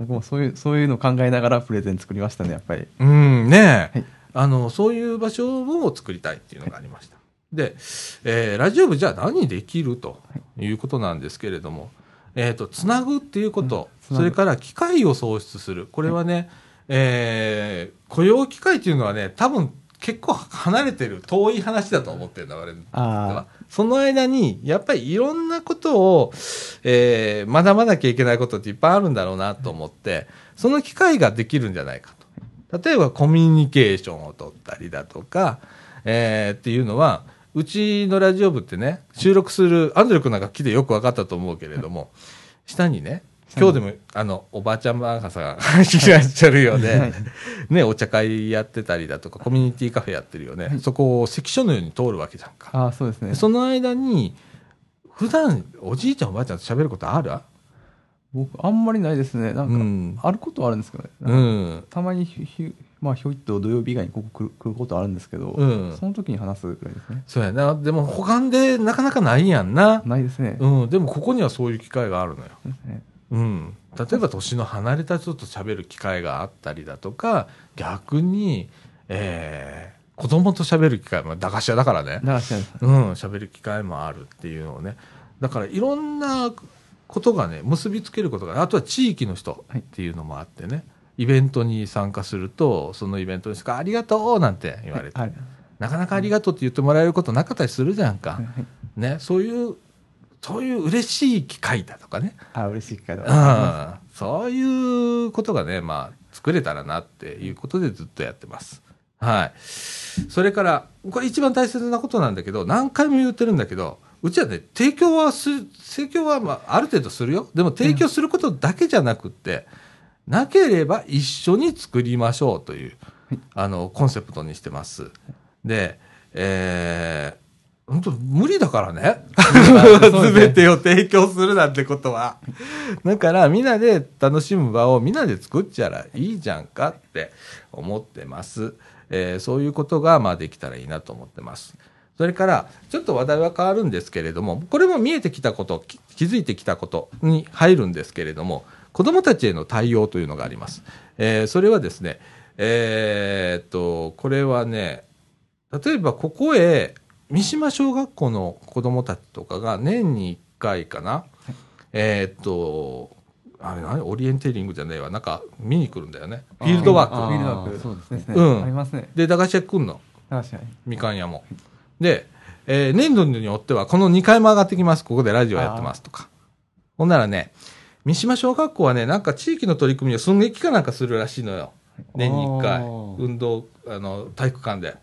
僕もそういう、そういうのを考えながらプレゼン作りましたね、やっぱり。
うん、ねえ、
はい。
あの、そういう場所を作りたいっていうのがありました。で、えーラジオ部じゃあ何できるとい。うことなんですけれども、えっ、と、つなぐっていうこと、
うん
それから機会を創出する。これはね、えー雇用機会っていうのはね、多分結構離れてる、遠い話だと思ってるんだ、我々。
あ
その間に、やっぱりいろんなことを、えー学ばなきゃいけないことっていっぱいあるんだろうなと思って、その機会ができるんじゃないかと。例えばコミュニケーションを取ったりだとか、えーっていうのは、うちのラジオ部ってね、収録する、アンドレ君なんか来てよく分かったと思うけれども、下にね、今日でも、あの、おばあちゃんバーガーさんがいらっしゃるよね。
はい
ね、お茶会やってたりだとか、コミュニティカフェやってるよね。そこを関所のように通るわけじゃんか。
ああ、そうですね。
その間に、普段おじいちゃんおばあちゃんと喋ることある？
僕、あんまりないですね。なんか、
うん
あることはあるんですけどね。
う
なん。たまにひひ、まあ、ひょいっと土曜日以外にここ来る来ることはあるんですけど、
うん
その時に話すぐらいですね。
そうやな。でも他でなかなかないやんな。
ないですね。
うん。でもここにはそういう機会があるのよ。
ですね
うん。例えば年の離れた人と喋る機会があったりだとか、逆に、えー、子供と喋る機会も、駄菓子屋だからね。
流してるんです
うん、喋る機会もあるっていうのをね。だからいろんなことがね、結びつけることが、あとは地域の人っていうのもあってね、イベントに参加すると、そのイベントの人がありがとうなんて言われて、
はい。
なかなかありがとうって言ってもらえることなかったりするじゃんか。
はい
ね、そういう、そういう嬉しい機会だとかね。
あ、嬉しい機会だ。
うん、そういうことがね、まあ、作れたらなっていうことでずっとやってます。はい。それから、これ一番大切なことなんだけど、何回も言ってるんだけど、うちはね、提供はする、提供はまあ、ある程度するよ。でも提供することだけじゃなくって、なければ一緒に作りましょうという、あの、コンセプトにしてます。で、えー、本当無理だからね。[laughs] すべてを提供するなんてことは。だから、みんなで楽しむ場をみんなで作っちゃらいいじゃんかって思ってます。えーそういうことが、まあ、できたらいいなと思ってます。それから、ちょっと話題は変わるんですけれども、これも見えてきたこと、き気づいてきたことに入るんですけれども、子供たちへの対応というのがあります。えーそれはですね、えーっと、これはね、例えばここへ、三島小学校の子供たちとかが年に1回かな、えーっと、あれ何？オリエンテーリングじゃねえわ。なんか見に来るんだよね。フィールドワーク。
あ
フィールドワーク。
そうですね
ね。
うん
ありますね。
で、駄菓子屋来んの？
確かに。
みかん屋も。で、えー年度によってはこの2回も上がってきます。ここでラジオやってますとか。ほんならね、三島小学校はね、なんか地域の取り組みを寸劇かなんかするらしいのよ。年に1回運動、あの、体育館で。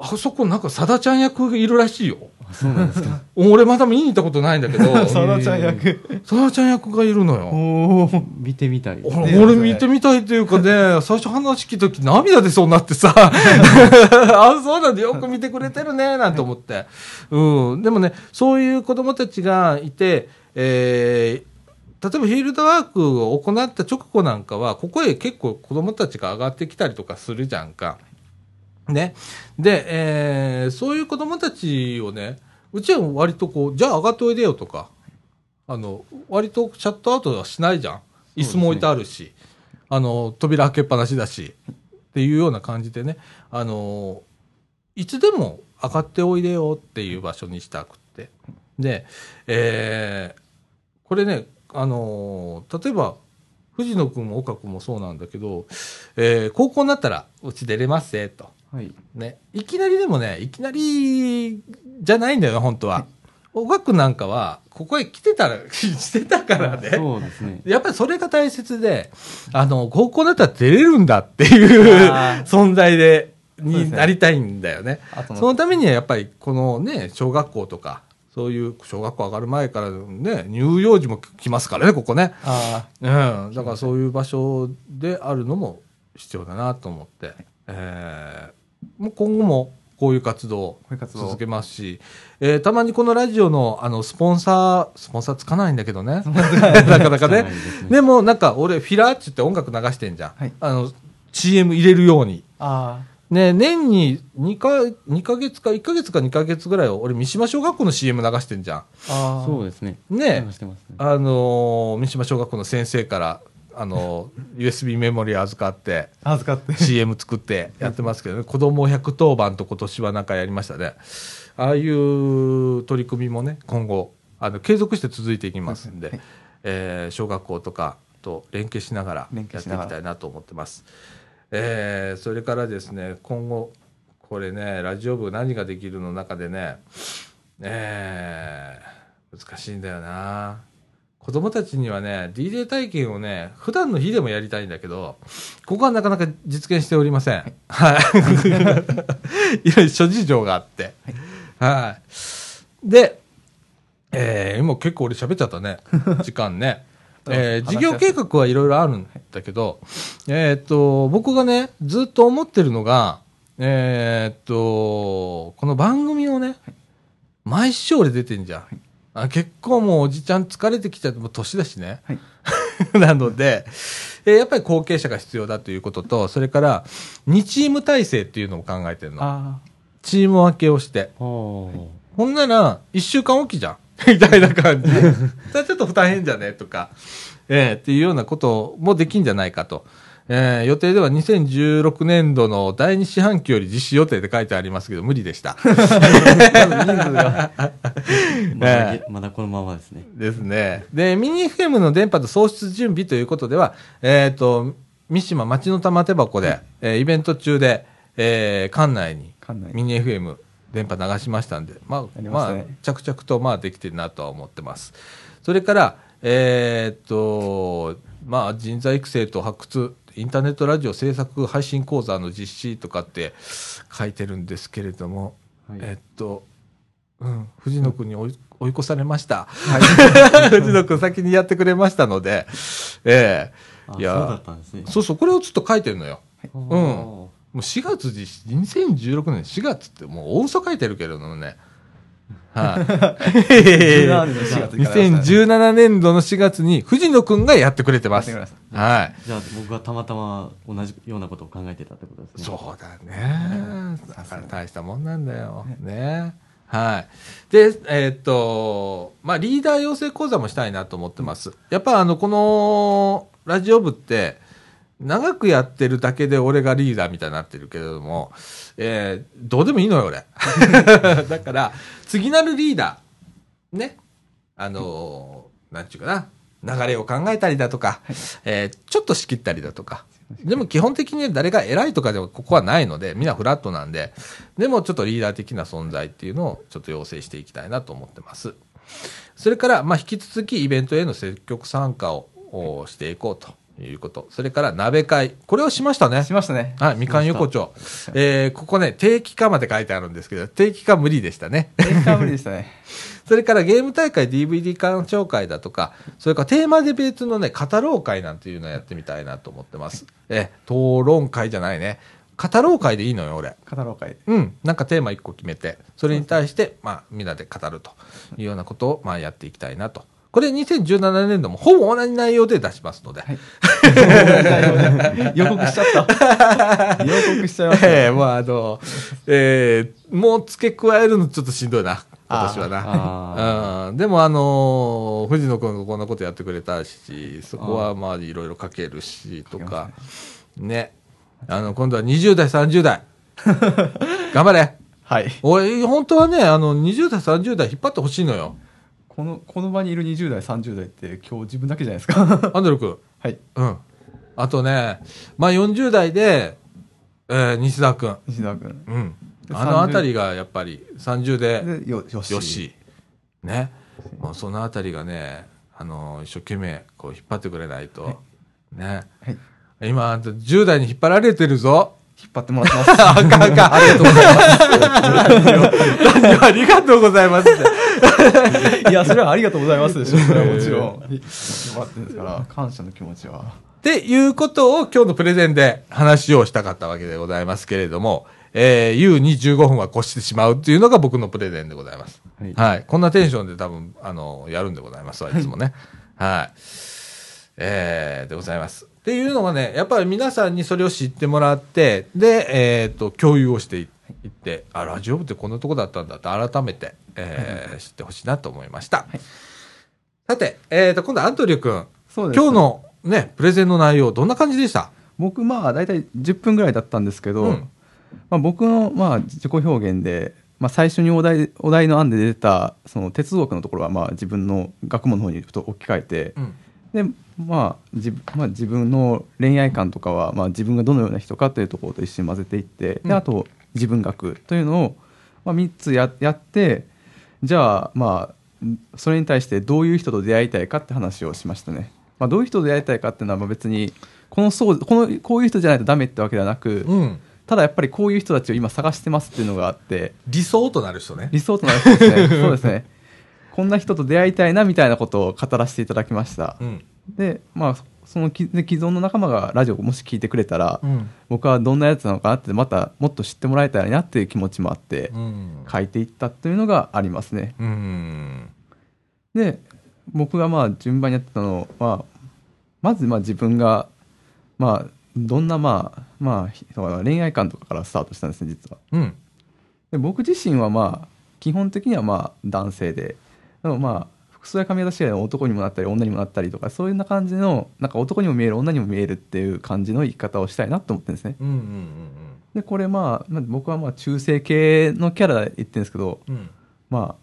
あそこなんかさだちゃん役がいるらしいよ。
そうなんですか。
俺まだ見に行ったことないんだけど、[laughs]
さだちゃん役。
さだちゃん役がいるのよ。
見てみたい。
俺見てみたいっていうかね、[laughs] 最初話聞いた時涙出そうになってさ、[laughs] あ、そうなんだ、よく見てくれてるね、なんて思って。うん。でもね、そういう子供たちがいて、えー例えばフィールドワークを行った直後なんかは、ここへ結構子供たちが上がってきたりとかするじゃんか。ね。で、えーそういう子供たちをね、うちは割とこう、じゃあ上がっておいでよとか、あの、割とシャットアウトはしないじゃん。椅子も置いてあるし、あの、扉開けっぱなしだし、っていうような感じでね、あの、いつでも上がっておいでよっていう場所にしたくって。で、えーこれね、あの例えば、藤野くんも岡君もそうなんだけど、えー高校になったら、うち出れますぜ、と。
はい。
ね。いきなりでもね、いきなりじゃないんだよね、本当は。岡君なんかは、ここへ来てたら、[laughs] してたからね。
そうですね。
やっぱりそれが大切で、あの、高校だったら出れるんだっていう存在で、になりたいんだよね。
あと
そのためにはやっぱりこのね、小学校とか、そういう小学校上がる前からね、乳幼児も来ますからね、ここね。
あ
うん。だからそういう場所であるのも必要だなと思って、えーもう今後もこういう活動を続けますし、えーたまにこのラジオのあのスポンサー、スポンサーつかないんだけどね。[laughs] なかなかね
ですね。
でもなんか俺フィラーって言って音楽流してんじゃん。
はい
あの、CM 入れるように。
あ。あ
ね、年に2か、2ヶ月か、1ヶ月か2ヶ月ぐらいを俺三島小学校の CM 流してんじゃん。
あ。ああ。
そうですね。
ね
ね。
あのー三島小学校の先生から、あのー USB メモリー預かって、
預かって。
CM 作ってやってますけどね、子供110番と今年はなんかやりましたね。ああいう取り組みもね、今後、あの、継続して続いていきますんで、
はい
えー小学校とかと連携しながらやっていきたいなと思ってます。えーそれからですね、今後、これね、ラジオ部何ができるの中でね、えー難しいんだよな。子供たちにはね、DJ 体験をね、普段の日でもやりたいんだけど、ここはなかなか実現しておりません。はい。いろいろ諸事情があって。はい。で、えー、今結構俺喋っちゃったね。時間ね。[laughs] えー事業計画はいろいろあるんだけど、えーっと、僕がね、ずっと思ってるのが、えーっと、この番組をね、毎週俺出てんじゃん。あ結構もうおじちゃん疲れてきちゃって、もう年だしね。
はい [laughs]
なので、えーやっぱり後継者が必要だということと、それから、2チーム体制っていうのを考えてるの。
あ
チーム分けをして。ほんなら、1週間おきじゃん。[laughs] みたいな感じ。それはちょっと負担変じゃね？とか、えーっていうようなこともできんじゃないかと。えー予定では2016年度の第2四半期より実施予定って書いてありますけど、無理でした。
まだげまだこのままですね。
ですね。で、ミニ FM の電波と送出準備ということでは、えっ、と、三島町の玉手箱で、えーイベント中で、えー館内にミニ FM 電波流しましたんで、まあ、まあ
ましたね、
着々とまあできてるなとは思ってます。それから、えっ、と、まあ、人材育成と発掘、インターネットラジオ制作配信講座の実施とかって書いてるんですけれども、
はい
えっと、うん、藤野君に追い追い越されました。
はい。[laughs]
藤野君先にやってくれましたので、え
あ
えいや
そうだったんですね。
そうそう、これをちょっと書いてるのよ。
うん
もう4月実施、2016年4月ってもう大嘘書いてるけれどもね。[laughs] 2017年度の4月に藤野君がやってくれてます。はい。
じゃあ僕がたまたま同じようなことを考えてたってことですね。
そうだね。だから大したもんなんだよ。ね。はい。で、えーっと、まあ、リーダー養成講座もしたいなと思ってます。やっぱあの、このラジオ部って、長くやってるだけで俺がリーダーみたいになってるけれども、えーどうでもいいのよ、俺。[laughs] だから、次なるリーダー、ね。あのーなんちゅうかな。流れを考えたりだとか、えーちょっと仕切ったりだとか。でも基本的に誰が偉いとかではここはないので、みんなフラットなんで、でもちょっとリーダー的な存在っていうのをちょっと要請していきたいなと思ってます。それから、まあ、引き続きイベントへの積極参加をおしていこうということ。それから、鍋会。これをしましたね
し。ましたね。
はい、みかん横丁。えー、ここね、定期化まで書いてあるんですけど、定期化無理でしたね。
えー無理でしたね。[laughs]
それからゲーム大会 DVD 鑑賞会だとか、それからテーマディベートのね、語ろう会なんていうのをやってみたいなと思ってます。え、討論会じゃないね。語ろう会でいいのよ、俺。
語ろう会。
うん。なんかテーマ一個決めて、それに対して、まあ、みんなで語るというようなことを、まあ、やっていきたいなと。これ2017年度もほぼ同じ内容で出しますので。
予告しちゃった。予告しちゃいました。
ええもうあの、えーもう付け加えるのちょっとしんどいな、今年はな。
あ
うん、でもあのー藤野君がこんなことやってくれたし、そこはまあいろいろ書けるし、とか、ね。あの、今度は20代、30代。[laughs] 頑張れ。
はい。
俺、本当はね、あの、20代、30代引っ張ってほしいのよ。
このこの場にいる20代30代って今日自分だけじゃないですか [laughs]
アンドル君。
はい
うん。あとね、まあ40代で、えー西田君。
西田君
うん。
で
あのあたりがやっぱり30で、
でよよし
よし。ね。もうそのあたりがね、あの、一生懸命こう引っ張ってくれないと。ね。
はい
今、あんた10代に引っ張られてるぞ。
引っ張ってもらってます [laughs]
あかんあかん。ありがとうございます。ありがとうございますって。
いやそれはありがとうございますでしょそれはもちろん引っ張ってるんですから感謝の気持ちは
っていうことを今日のプレゼンで話をしたかったわけでございますけれども、えー、U に15分は越してしまうっていうのが僕のプレゼンでございます。
はい
はい。こんなテンションで多分、あの、やるんでございますわ、いつもね。はい。えー、でございます。っていうのがね、やっぱり皆さんにそれを知ってもらって、で、えっ、と、共有をしていって、あ、ラジオ部ってこんなとこだったんだって改めて、えー知ってほしいなと思いました。さて、えっ、と、今度アントリュー君。
そうです
今日のね、プレゼンの内容、どんな感じでした？
僕まあ大体10分ぐらいだったんですけど、
うん
まあ、僕のまあ自己表現で、まあ、最初にお題お題の案で出たその哲学のところはまあ自分の学問の方にふと置き換えて、
うん。
でまあ自まあ、自分の恋愛観とかは、まあ、自分がどのような人かというところと一緒に混ぜていって、
うん
であと自分学というのを、まあ、3つややってじゃあまあそれに対してどういう人と出会いたいかって話をしましたね、まあ、どういう人と出会いたいかっていうのはまあ別にこのそうこのこういう人じゃないとダメってわけではなく、
うん。
ただやっぱりこういう人たちを今探してますっていうのがあって
理想となる人ね。
理想となる人ですね [laughs] そうですねこんな人と出会いたいなみたいなことを語らせていただきました、
うん。
でまあそのきで既存の仲間がラジオをもし聞いてくれたら、
うん。
僕はどんなやつなのかなってまたもっと知ってもらえたらいいなっていう気持ちもあって
うん。
書いていったというのがありますね
うん。
で僕がまあ順番にやってたのはまずまあ自分がまあどんなまあまあひ恋愛観とかからスタートしたんですね実は
うん。
で僕自身はまあ基本的にはまあ男性ででもまあ服装や髪型次第で男にもなったり女にもなったりとかそういうな感じのなんか男にも見える女にも見えるっていう感じの生き方をしたいなと思ってるんですね
うん。うん。
でこれまあまあ僕はまあ中性系のキャラで言ってるんですけど
うん。
まあ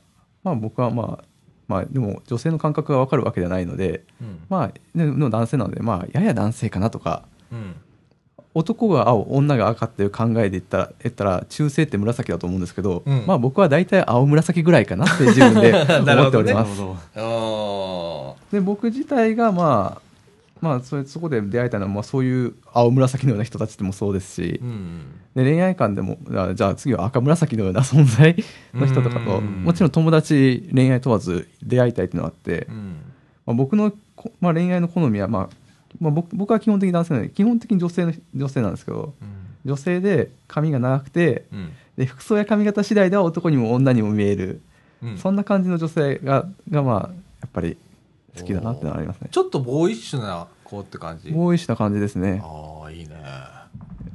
まあ僕はまあまあでも女性の感覚が分かるわけではないので
うん。
まあでの男性なのでまあやや男性かなとか
うん。
男が青女が赤っていう考えで言ったら言ったら中性って紫だと思うんですけど、
うん
まあ僕は大体青紫ぐらいかなって自分で [laughs] 思っており
な
ます。
るほど
あ
で僕自体がまあまあそれそこで出会えたのは、まあ、そういう青紫のような人たちでもそうですし
ー。うん。
で恋愛観でもあじゃあ次は赤紫のような存在 [laughs] の人とかと
うん
もちろん友達恋愛問わず出会いたいっていうのがあって、
うん。
まあ、僕のこ、まあ、恋愛の好みは、まあまあ、僕僕は基本的に男性なので基本的に女性の女性なんですけど女性で髪が長くて
うん。
で服装や髪型次第では男にも女にも見える、
うん。
そんな感じの女性ががまあやっぱり好きだなってのはありますね
ちょっとボーイッシュな子って感じ？
ボーイッシュな感じですね
ああ、いいね。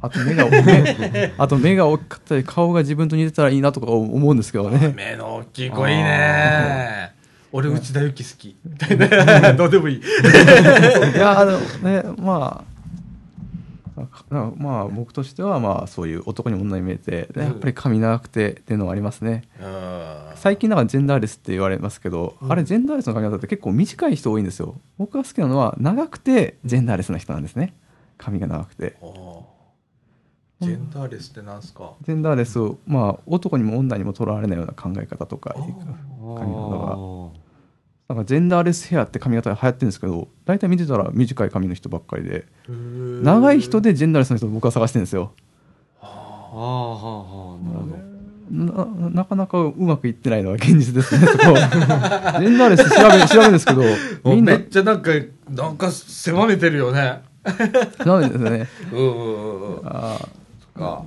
あと目が目 [laughs] あと目が大きかったり顔が自分と似てたらいいなとか思うんですけどね
目の大きい子いいね。俺、内田有紀好き。みたいな。どうでもいい。[laughs]
いやあのねまああまあ僕としてはまあそういう男にも女に見えてでやっぱり髪長くてっていうのはありますね。
うん。
最近なんかジェンダーレスって言われますけど、
うん。
あれジェンダーレスの髪型って結構短い人多いんですよ。僕が好きなのは長くてジェンダーレスな人なんですね。髪が長くて。
おー。ジェンダーレスってなんすか？
ジェンダーレスをまあ男にも女にもとらわれないような考え方とか髪型が。なんかジェンダーレスヘアって髪型が流行ってるんですけど大体見てたら短い髪の人ばっかりで長い人でジェンダーレスの人を僕は探してるんですよ。
ああはあはあなるほど。
ななかなかうまくいってないのは現実ですねそこジェンダーレス調べ調べるんですけどみんな。
めっちゃなんか、なんか狭めてるよね。[laughs]
ダメですね。
うんうんうんうん。
あー。
か。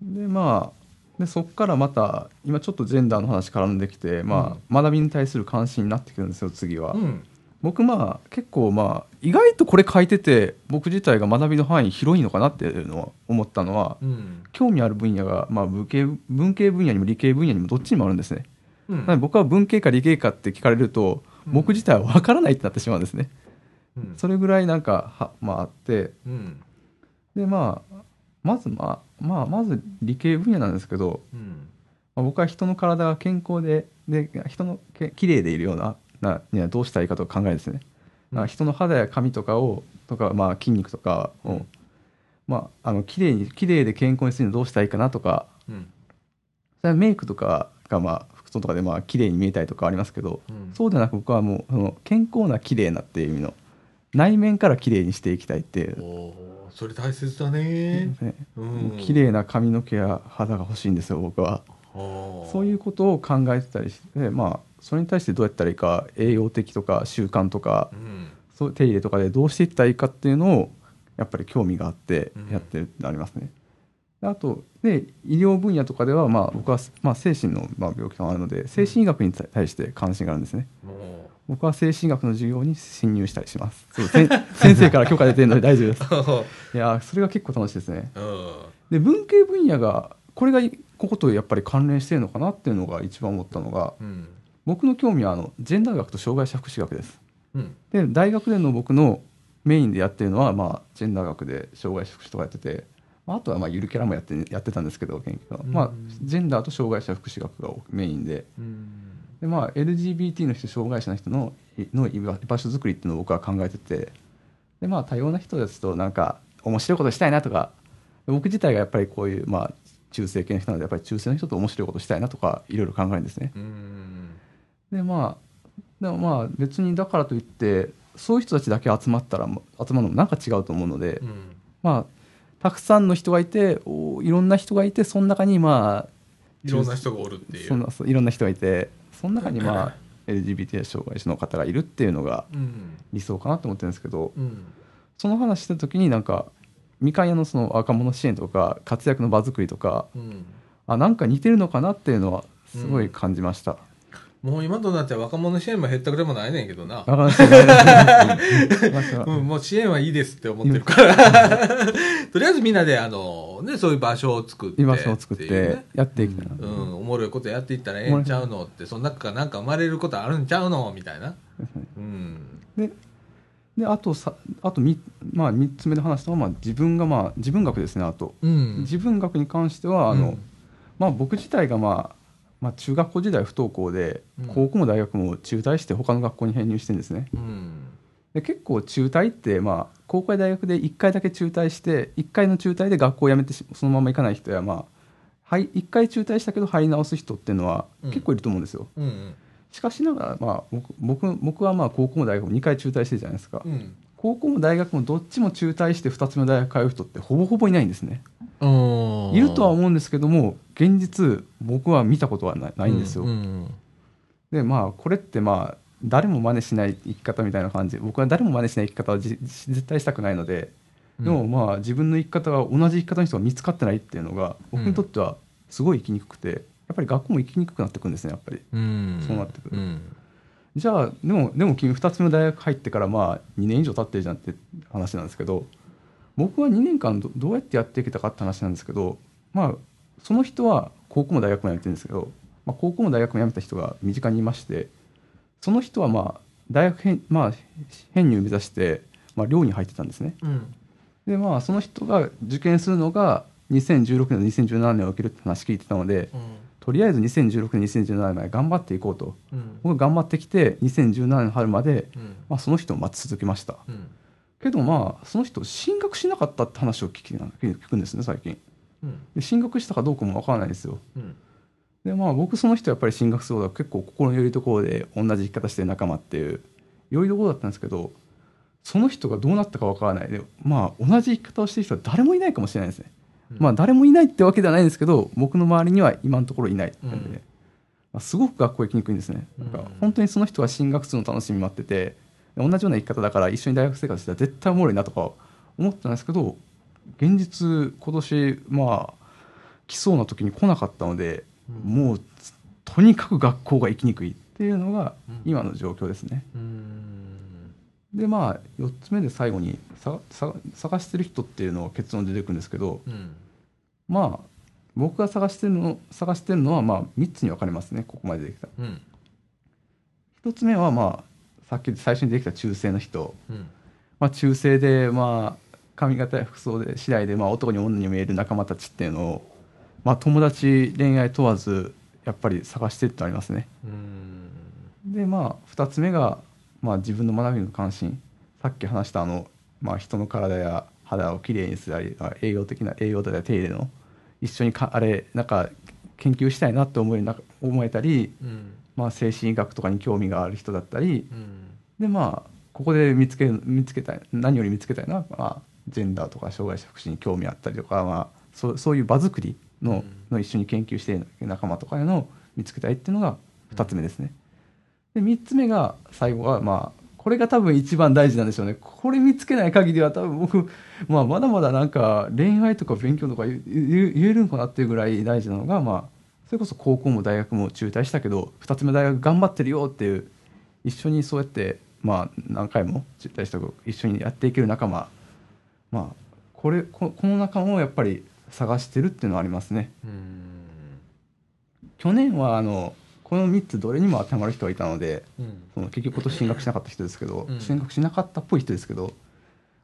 でまあでそこからまた今ちょっとジェンダーの話絡んできて、まあ学びに対する関心になってくるんですよ次は、
うん。
僕まあ結構まあ意外とこれ書いてて僕自体が学びの範囲広いのかなっていうのは思ったのは
うん。
興味ある分野が、まあ、文系文系分野にも理系分野にもどっちにもあるんですね、
うん。
なので僕は文系か理系かって聞かれると
うん。
僕自体は分からないってなってしまうんですね、
うん。
それぐらいなんかは、まあ、あって。
うん。
でまあまずまあまあまず理系分野なんですけど、
うん。
まあ、僕は人の体が健康でで人のけ綺麗でいるようななにはどうしたらいいかとか考えるんですね。だから人の肌や髪とかをとか、まあ、筋肉とかを、
うん。
まあ、あの綺麗に綺麗で健康にするにはどうしたらいいかなとか
うん。
それはメイクとかが、まあ、服装とかでまあ綺麗に見えたりとかありますけど、
うん。
そうではなく僕はもうその健康な綺麗なっていう意味の内面から綺麗にしていきたいっていう、
それ大切だね。
ね。
うん。
綺麗な髪の毛や肌が欲しいんですよ僕は。
そ
そういうことを考えてたりして、まあ、それに対してどうやったらいいか栄養的とか習慣とか
うん。
そう手入れとかでどうしていったらいいかっていうのをやっぱり興味があって
うん。
やってるってありますね。であとで医療分野とかでは、まあ、僕は、まあ、精神の、まあ、病気があるので精神医学に対して関心があるんですね。
も
僕は精神医学の授業に侵入したりします。[laughs] 先生から許可出てるので大丈夫です。[laughs]
う
いやそれが結構楽しいですね。
うん
で文系分野がこれがこことやっぱり関連してるのかなっていうのが一番思ったのが
うん
僕の興味はあのジェンダー学と障害者福祉学です。
うん
で大学での僕のメインでやってるのは、まあ、ジェンダー学で障害者福祉とかやってて、まあ、あとはまあゆるキャラもやってやってたんですけど研究は、
うん
まあ、ジェンダーと障害者福祉学がメインで
うん
で、まあ、LGBT の人障害者の人のいの居場所づくりっていうのを僕は考えてて。で、まあ、多様な人たちとなんか面白いことしたいなとか僕自体がやっぱりこういう、まあ、中性系の人なのでやっぱり中性の人と面白いことしたいなとかいろいろ考えるんですね。
うん。
でまあでもまあ別にだからといってそういう人たちだけ集まったらも集まるのもなんか違うと思うので、
うん。
まあたくさんの人がいておいろんな人がいてその中にまあ
いろんな人がおるっていう
いろんな人がいてその中にまあ LGBT や障害者の方がいるっていうのが
うん。
理想かなと思ってるんですけど
うん。
その話した時になんかみかん屋のその若者支援とか活躍の場作りとか
うん。
あなんか似てるのかなっていうのはすごい感じました。
もう今となっては若者支援も減ったくれもないねんけどな
わかんないです
うん、もう支援はいいですって思ってるから。とりあえずみんなで、あの、ね、そういう場所を作って。
居場所を作ってやっていきたいな。
うん、おもろいことやっていったらええんちゃうのって、その中からなんか生まれることあるんちゃうのみたいな。うん。
でであとさあとみ、まあ、3つ目で話したのは、まあ、自分が、まあ、自分学ですねあと、
うん。
自分学に関してはあの、
うん
まあ、僕自体が、まあまあ、中学校時代不登校で、
うん。
高校も大学も中退して他の学校に編入してるんですね。
うん。
で結構中退って、まあ、高校や大学で1回だけ中退して1回の中退で学校を辞めてしそのまま行かない人や、まあはい、1回中退したけど入り直す人っていうのは
うん。
結構いると思うんですよ、
うん。
しかしながら、まあ、僕僕僕はまあ高校も大学も2回中退してるじゃないですか、
うん。
高校も大学もどっちも中退して2つ目の大学通う人ってほぼほぼいないんですね。いるとは思うんですけども現実僕は見たことはないないんですよ、
うん。
でまあこれってまあ誰も真似しない生き方みたいな感じ僕は誰も真似しない生き方はじ絶対したくないのででもまあ自分の生き方が同じ生き方の人が見つかってないっていうのが僕にとってはすごい生きにくくてやっぱり学校も生きにくくなってくるんですねやっぱり
うん。
そうなってくる
うん。
じゃあでもでも君2つ目の大学入ってからまあ2年以上経ってるじゃんって話なんですけど僕は2年間どどうやってやっていけたかって話なんですけどまあその人は高校も大学も辞めてるんですけど、まあ、高校も大学も辞めた人が身近にいましてその人はまあ大学編,、まあ、編入を目指して、まあ、寮に入ってたんですね
うん。
でまあその人が受験するのが2016年と2017年を受けるって話聞いてたのでとりあえず2016年2017年まで頑張っていこうと
うん。
僕が頑張ってきて2017年の春まで
うん。
まあ、その人を待ち続けました
うん。
けどまあその人進学しなかったって話を聞き聞くんですね最近
うん。
で進学したかどうかもわからないですよ。
うん。
でまあ僕その人やっぱり進学することが結構心のよりどころで同じ生き方してる仲間っていうよりどころだったんですけどその人がどうなったかわからない。でまあ同じ生き方をしてる人は誰もいないかもしれないですね、
うん。
まあ誰もいないってわけではないんですけど僕の周りには今のところいない。って
うん。
まあ、すごく学校行きにくいんですね。なんか
うん
本当にその人は進学するの楽しみに待ってて同じような生き方だから一緒に大学生活したら絶対おもろいなとか思ってたんですけど現実今年まあ来そうな時に来なかったので、
うん
もうとにかく学校が行きにくいっていうのが
うん
今の状況ですね。
うん。
でまあ4つ目で最後にささ探してる人っていうのを結論で出てくるんですけど
うん。
まあ僕が探してるの探してるのはまあ3つに分かれますねここまでできた。
うん。
1つ目はまあさっき最初にできた中性の人、
うん。
まあ、中性でまあ髪型や服装で次第でまあ男に女に見える仲間たちっていうのを、まあ、友達恋愛問わずやっぱり探してってありますね。
うん。
でまあ2つ目が、まあ、自分の学びの関心さっき話したあの、まあ、人の体や肌をきれいにするあ栄養的な栄養とか手入れの一緒にかあれなんか研究したいなって思えな思えたり、
うん
まあ、精神医学とかに興味がある人だったり
うん
でまあここで見つけ見つけたい何より見つけたいのは、まあ、ジェンダーとか障害者福祉に興味あったりとか、まあ、そうそういう場作りの,、の一緒に研究している仲間とかのを見つけたいっていうのが2つ目ですね。で3つ目が最後はまあこれが多分一番大事なんでしょうね。これ見つけない限りは多分僕、まあ、まだまだなんか恋愛とか勉強とか言えるのかなっていうぐらい大事なのがまあそれこそ高校も大学も中退したけど2つ目大学頑張ってるよっていう一緒にそうやってまあ何回も中退した子一緒にやっていける仲間まあこれここの仲間をやっぱり探してるっていうのはありますね。
うん。
去年はあのこの3つどれにも当てはまる人がいたので
うん。
その結局今年進学しなかった人ですけど、
うん。
進学しなかったっぽい人ですけど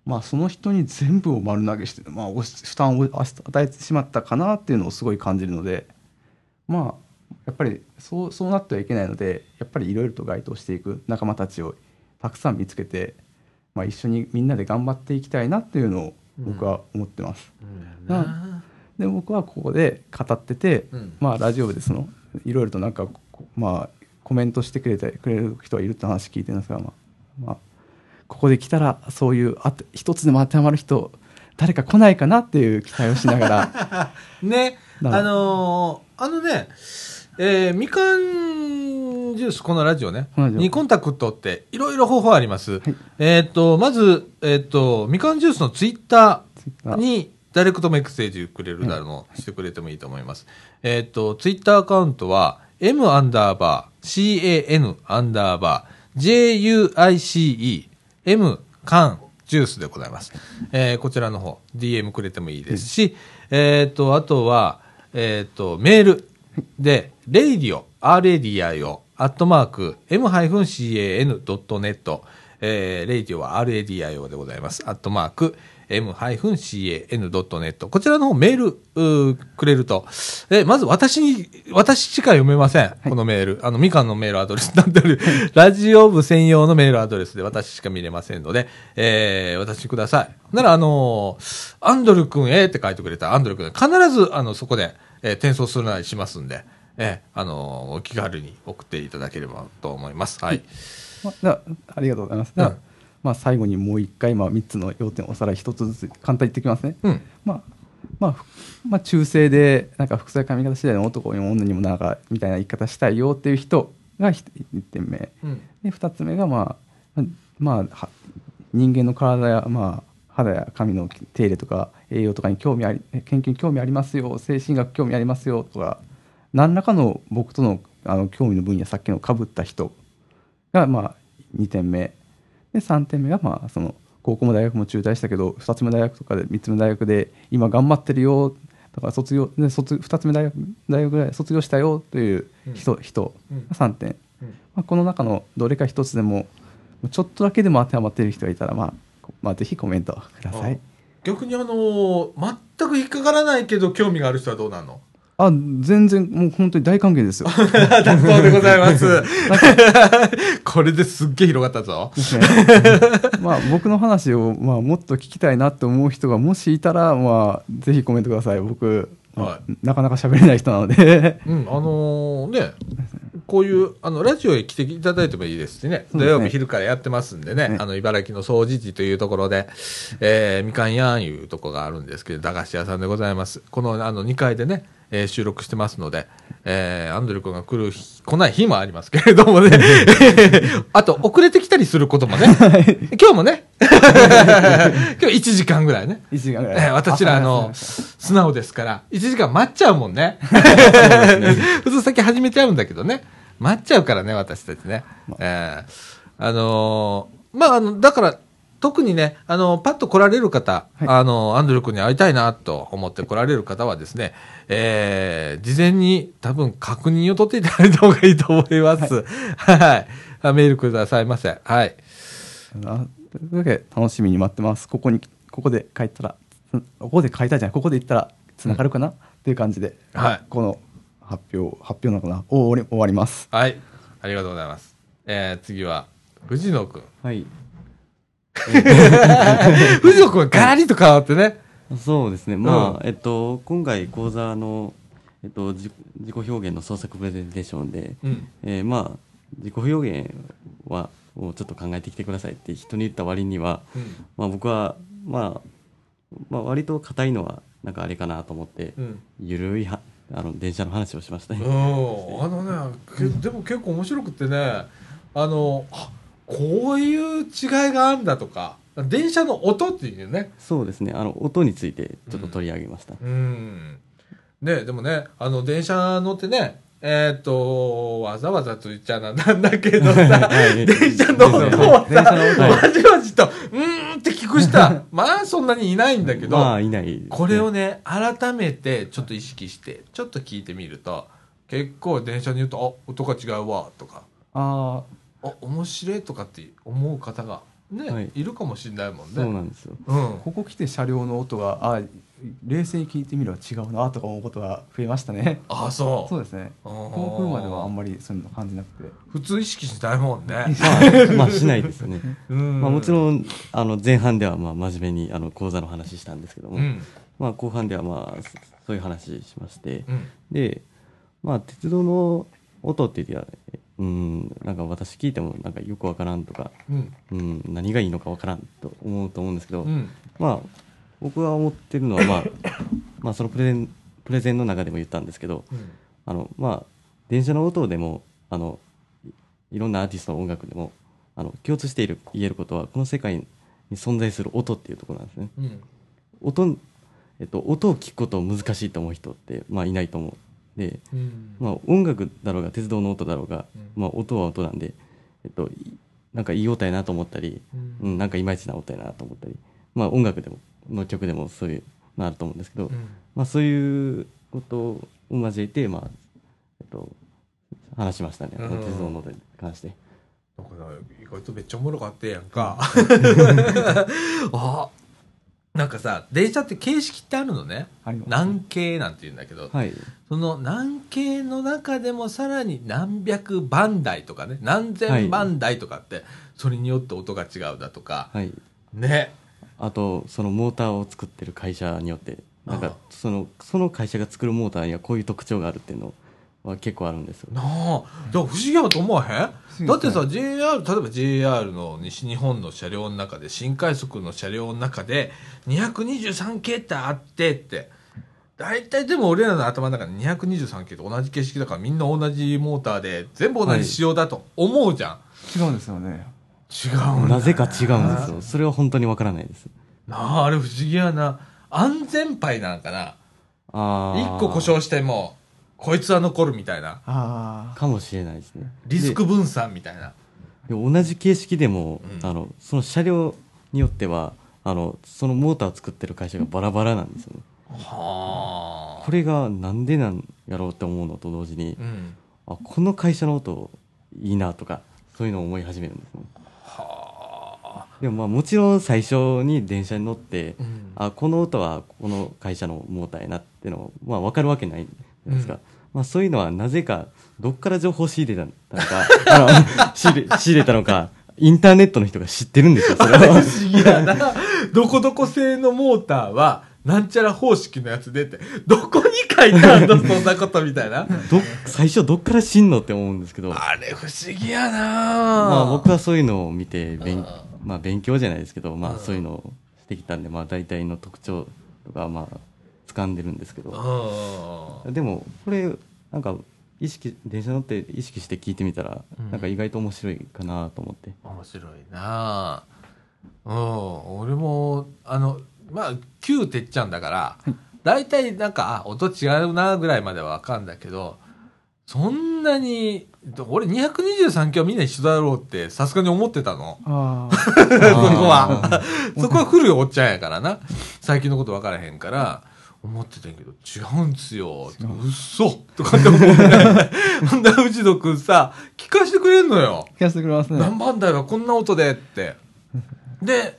まあその人に全部を丸投げして、まあ、負担を与えてしまったかなっていうのをすごい感じるのでまあやっぱりそうそうなってはいけないのでやっぱりいろいろと該当していく仲間たちをたくさん見つけて、まあ、一緒にみんなで頑張っていきたいなっていうのを僕は思ってます。
うん。
うん。で僕はここで語ってて、
うん。
まあラジオでそのいろいろとなんかこまあコメントしてくれてくれる人がいるって話聞いてるんですが、まあまあ、ここで来たらそういうあて一つでも当てはまる人誰か来ないかなっていう期待をしながら。[laughs]
ね、あのーあのね、えーみかんジュース、このラジオね、にコンタクトっていろいろ方法あります。
はい。
えーっと、まず、えーっと、みかんジュースのツイッター
あ
にダイレクトメッセージくれるなどのしてくれてもいいと思います。えーっと、ツイッターアカウントは、m アンダーバー、can アンダーバー、juice、m 缶ジュースでございます。えーこちらの方、DM くれてもいいですし、えっ、と、あとは、えっ、と、メールで、radio, radio, アットマーク、m-can.net、えー、radio は radio でございます。アットマーク、m-can.net。こちらの方メール、くれると、え、まず私に、私しか読めません。このメール。あの、みかんのメールアドレスになってる、[laughs] ラジオ部専用のメールアドレスで私しか見れませんので、えー、私ください。なら、あのーアンドル君へって書いてくれたアンドル君、必ず、あの、そこで、えー転送するなりしますんで、えー、あのーお気軽に送っていただければと思います。はい。
まあ、あありがとうございます。じゃあまあ、最後にもう一回、まあ、3つの要点をおさらい一つずつ簡単に言ってきますね。
うん。
まあまあふまあ、中性でなんか服装や髪型次第の男にも女にもなんかみたいな言い方したいよっていう人が1点目
うん。
で2つ目が、まあまあ、は人間の体や、まあ、肌や髪の手入れとか栄養とかに興味あり研究に興味ありますよ精神学興味ありますよとか何らかの僕とのあの興味の分野さっきのかぶった人が、まあ、2点目。で3点目が、まあ、その高校も大学も中退したけど2つ目大学とかで3つ目大学で今頑張ってるよだから卒業で卒2つ目大学大学ぐらい卒業したよという人,、人
うん。
が3点、
うん。
まあ、この中のどれか一つでもちょっとだけでも当てはまっている人がいたら、まあこまあ、ぜひコメントください。
逆にあのー全く引っかからないけど興味がある人はどうなの？
あ全然もう本当に大歓迎ですよ。
だそうでございます。これですっげえ広がったぞ。
まあ僕の話を、まあ、もっと聞きたいなって思う人がもしいたら、まあ、ぜひコメントください僕、
は
なかなか喋れない人なので
うん、あのね、こういう、あの、ラジオへ来ていただいてもいいですしね、土曜日昼からやってますんでね、
ね
あの、茨城の総除寺というところで、えーみかん屋いうとこがあるんですけど、駄菓子屋さんでございます。この、あの、2階でね、えー収録してますので、えーアンドル君が来る日、来ない日もありますけれどもね、[laughs] あと、遅れてきたりすることもね、今日もね、[laughs] 今日1時間ぐらいね、
1時間ぐらい、
えー私らあの、素直ですから、1時間待っちゃうもんね。普通先始めちゃうんだけどね。待っちゃうからね、私たちね。えーあのーまあ、あの、だから、特にね、あの、パッと来られる方、
はい
あの、アンドル君に会いたいなと思って来られる方はですね、えー事前に多分確認を取っていただいた方がいいと思います。はい。あメールくださいませ。はい。
あというわけで楽しみに待ってますここにここで書いたらつここで書いたじゃないここで言ったらつながるかな、っていう感じで、
はい
この発表発表なのかな終わり終わります
はい。ありがとうございます。えー、次は、藤野くん。
はい。
藤野くんはガラリと変わってね。
そうですね。まあ、
う
えっと、今回講座の、えっと、自自己表現の創作プレゼンテーションで、
うん。
えーまあ、自己表現は、もうちょっと考えてきてくださいって人に言った割には、
うん。
まあ僕は、まあ、まあ割と硬いのは、なんかあれかなと思って、
うん。
ゆるいは、あの、電車の話をしましたね。
うん、あのねけでも結構面白くってねあのあこういう違いがあるんだとか電車の音っていうね。
そうですね。あの、音についてちょっと取り上げました。
うん。ねでもねあの電車乗ってねえっ、とわざわざと言っちゃな [laughs] んだけどさ [laughs]
はい
電車の音を
電車
さ
の音を
まじまじとうーんって聞く人は [laughs] まあそんなにいないんだけど、
まあ、いないね、
これをね改めてちょっと意識してちょっと聞いてみると結構電車に言うと「あ音が違うわ」とか。
あ「
あ面白い」とかって思う方がね、
はい。
い、るかもしれないもんね。
そうなんですよ。
うん。
あここ来て車両の音があ冷静に聞いてみれば違うなとか思うことが増えましたね。
あそう。
そうですね。ここ来るまではあんまりそういうの感じなくて。
普通意識しないもんね。
まあ、まあ、しないですよね。[laughs]
うん。
まあ、もちろん、あの、前半では、まあ、真面目に、あの、講座の話したんですけども、
うん。
まあ、後半では、まあ、そそういう話しまして、
うん。
で、まあ、鉄道の音って言ってうん、なんか私聞いても、なんかよくわからんとか、
うん
うん、何がいいのかわからんと思うと思うんですけど、
うん
まあ、僕が思ってるのは、まあ、[coughs] まあ、そのプレゼン、プレゼンの中でも言ったんですけど、
うん
あの、まあ、電車の音でも、あの、いいろんなアーティストの音楽でも、あの、共通している、言えることは、この世界に存在する音っていうところなんですね。
うん
音、えっと、音を聞くことを難しいと思う人って、まあ、いないと思う。で、
うん
まあ、音楽だろうが、鉄道の音だろうが、
う
まあ、音は音なんで、えっと、いなんかいい音やなと思ったり、
うん
うん、なんかいまいちな音やなと思ったり、まあ、音楽でも、の曲でもそういうのあると思うんですけど、
うん
まあ、そういうことを交えて、まあ、えっと、話しましたね。
うん
鉄道の音に関して。
だから意外とめっちゃおもろかったやんか。[laughs] あなんかさ電車って形式ってあるのね
あります
何形なんて言うんだけど、
はい。
その何形の中でもさらに何百番台とかね何千番台とかって、それによって音が違うだとか、
はい。
ね
あと、そのモーターを作ってる会社によって、なんかその、その会社が作るモーターにはこういう特徴があるっていうのは結構あるんですよ。
なあ。だから不思議やと思わへん？だってさ JR 例えば JR の西日本の車両の中で新快速の車両の中で223系ってあってって。大体でも俺らの頭の中で223系と同じ形式だからみんな同じモーターで全部同じ仕様だと思うじゃん、
違うんですよね。
違うんだ。
なぜか違うんですよ。それは本当にわからないです。
なああれ不思議やな。安全牌なんかな。
ああ。
一個故障してもこいつは残るみたいな。
あ
かもしれないですね。
リスク分散みたいな。
同じ形式でも、
うん。
あの、その車両によっては、あの、そのモーターを作ってる会社がバラバラなんですよね。
はあ。
これがなんでなんやろうって思うのと同時に、
うん。
あ、この会社の音いいなとか、そういうのを思い始めるんですね。
はあ。
でもまあもちろん最初に電車に乗って、
うん。
あ、この音はこの会社のモーターやなっていうのを、まあわかるわけないじゃないですか。
うん
まあそういうのはなぜか、どっから情報を仕入れたのか、あ [laughs] の仕入れ仕入れたのか、インターネットの人が知ってるんですよ、それは。[laughs]
不思議やな。どこどこ製のモーターは、なんちゃら方式のやつでって、どこに書いてあるの [laughs] そんなことみたいな。
ど、最初どっから知んのって思うんですけど、
あれ不思議やな
まあ僕はそういうのを見て勉
うん、
まあ勉強じゃないですけど、ま
うん
あそういうのをしてきたんで、まあ大体の特徴とか、まあ掴んでるんですけど、
うん。
でもこれ、なんか意識、電車乗って意識して聞いてみたら
うん、
なんか意外と面白いかなと思って。
面白いなうん。俺も、あの、まあ、旧てっちゃんだから、大体なんか、あ、音違うなぐらいまではわかんだけど、そんなに、俺223キロみんな一緒だろうってさすがに思ってたの。そ [laughs] こは。そこは古いおっちゃんやからな。最近のこと分からへんから、思ってたんやけど、違うんすよ。
違う
うっそとかって思って。[laughs] ほんで、藤野くんさ、聞かせてくれんのよ。
聞かせてくれますね
何番台はこんな音でって。で、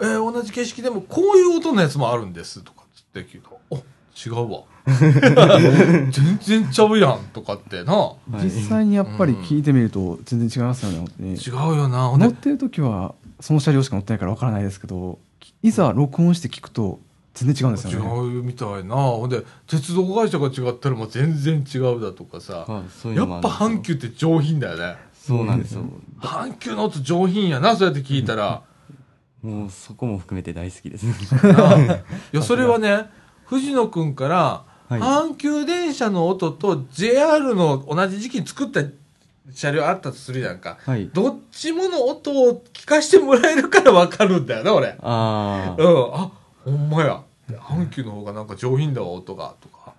えー同じ形式でもこういう音のやつもあるんですとかつって聞いたら、お、違うわ。[laughs] 全然ちゃうやんとかってな。
はい
実際にやっぱり聞いてみると全然違いますよね、本当に。
違うよな。
乗ってる時はその車両しか乗ってないからわからないですけどいざ録音して聞くと全然違うんですよね
違うみたいな。ほんで、鉄道会社が違ったらもう全然違うだとかさ。
はいそういう
やっぱ阪急って上品だよね。
そうなんですよ
阪急の音上品やな、そうやって聞いたら。[laughs]
もうそこも含めて大好きです
いや、[laughs] それはね、藤野くんから、
はい
阪急電車の音と JR の同じ時期に作った車両あったとするじゃんか。
はい
どっちもの音を聞かしてもらえるからわかるんだよな、俺。
ああ
うん、あ、ほんまや。阪急の方がなんか上品だわ、音が、とか。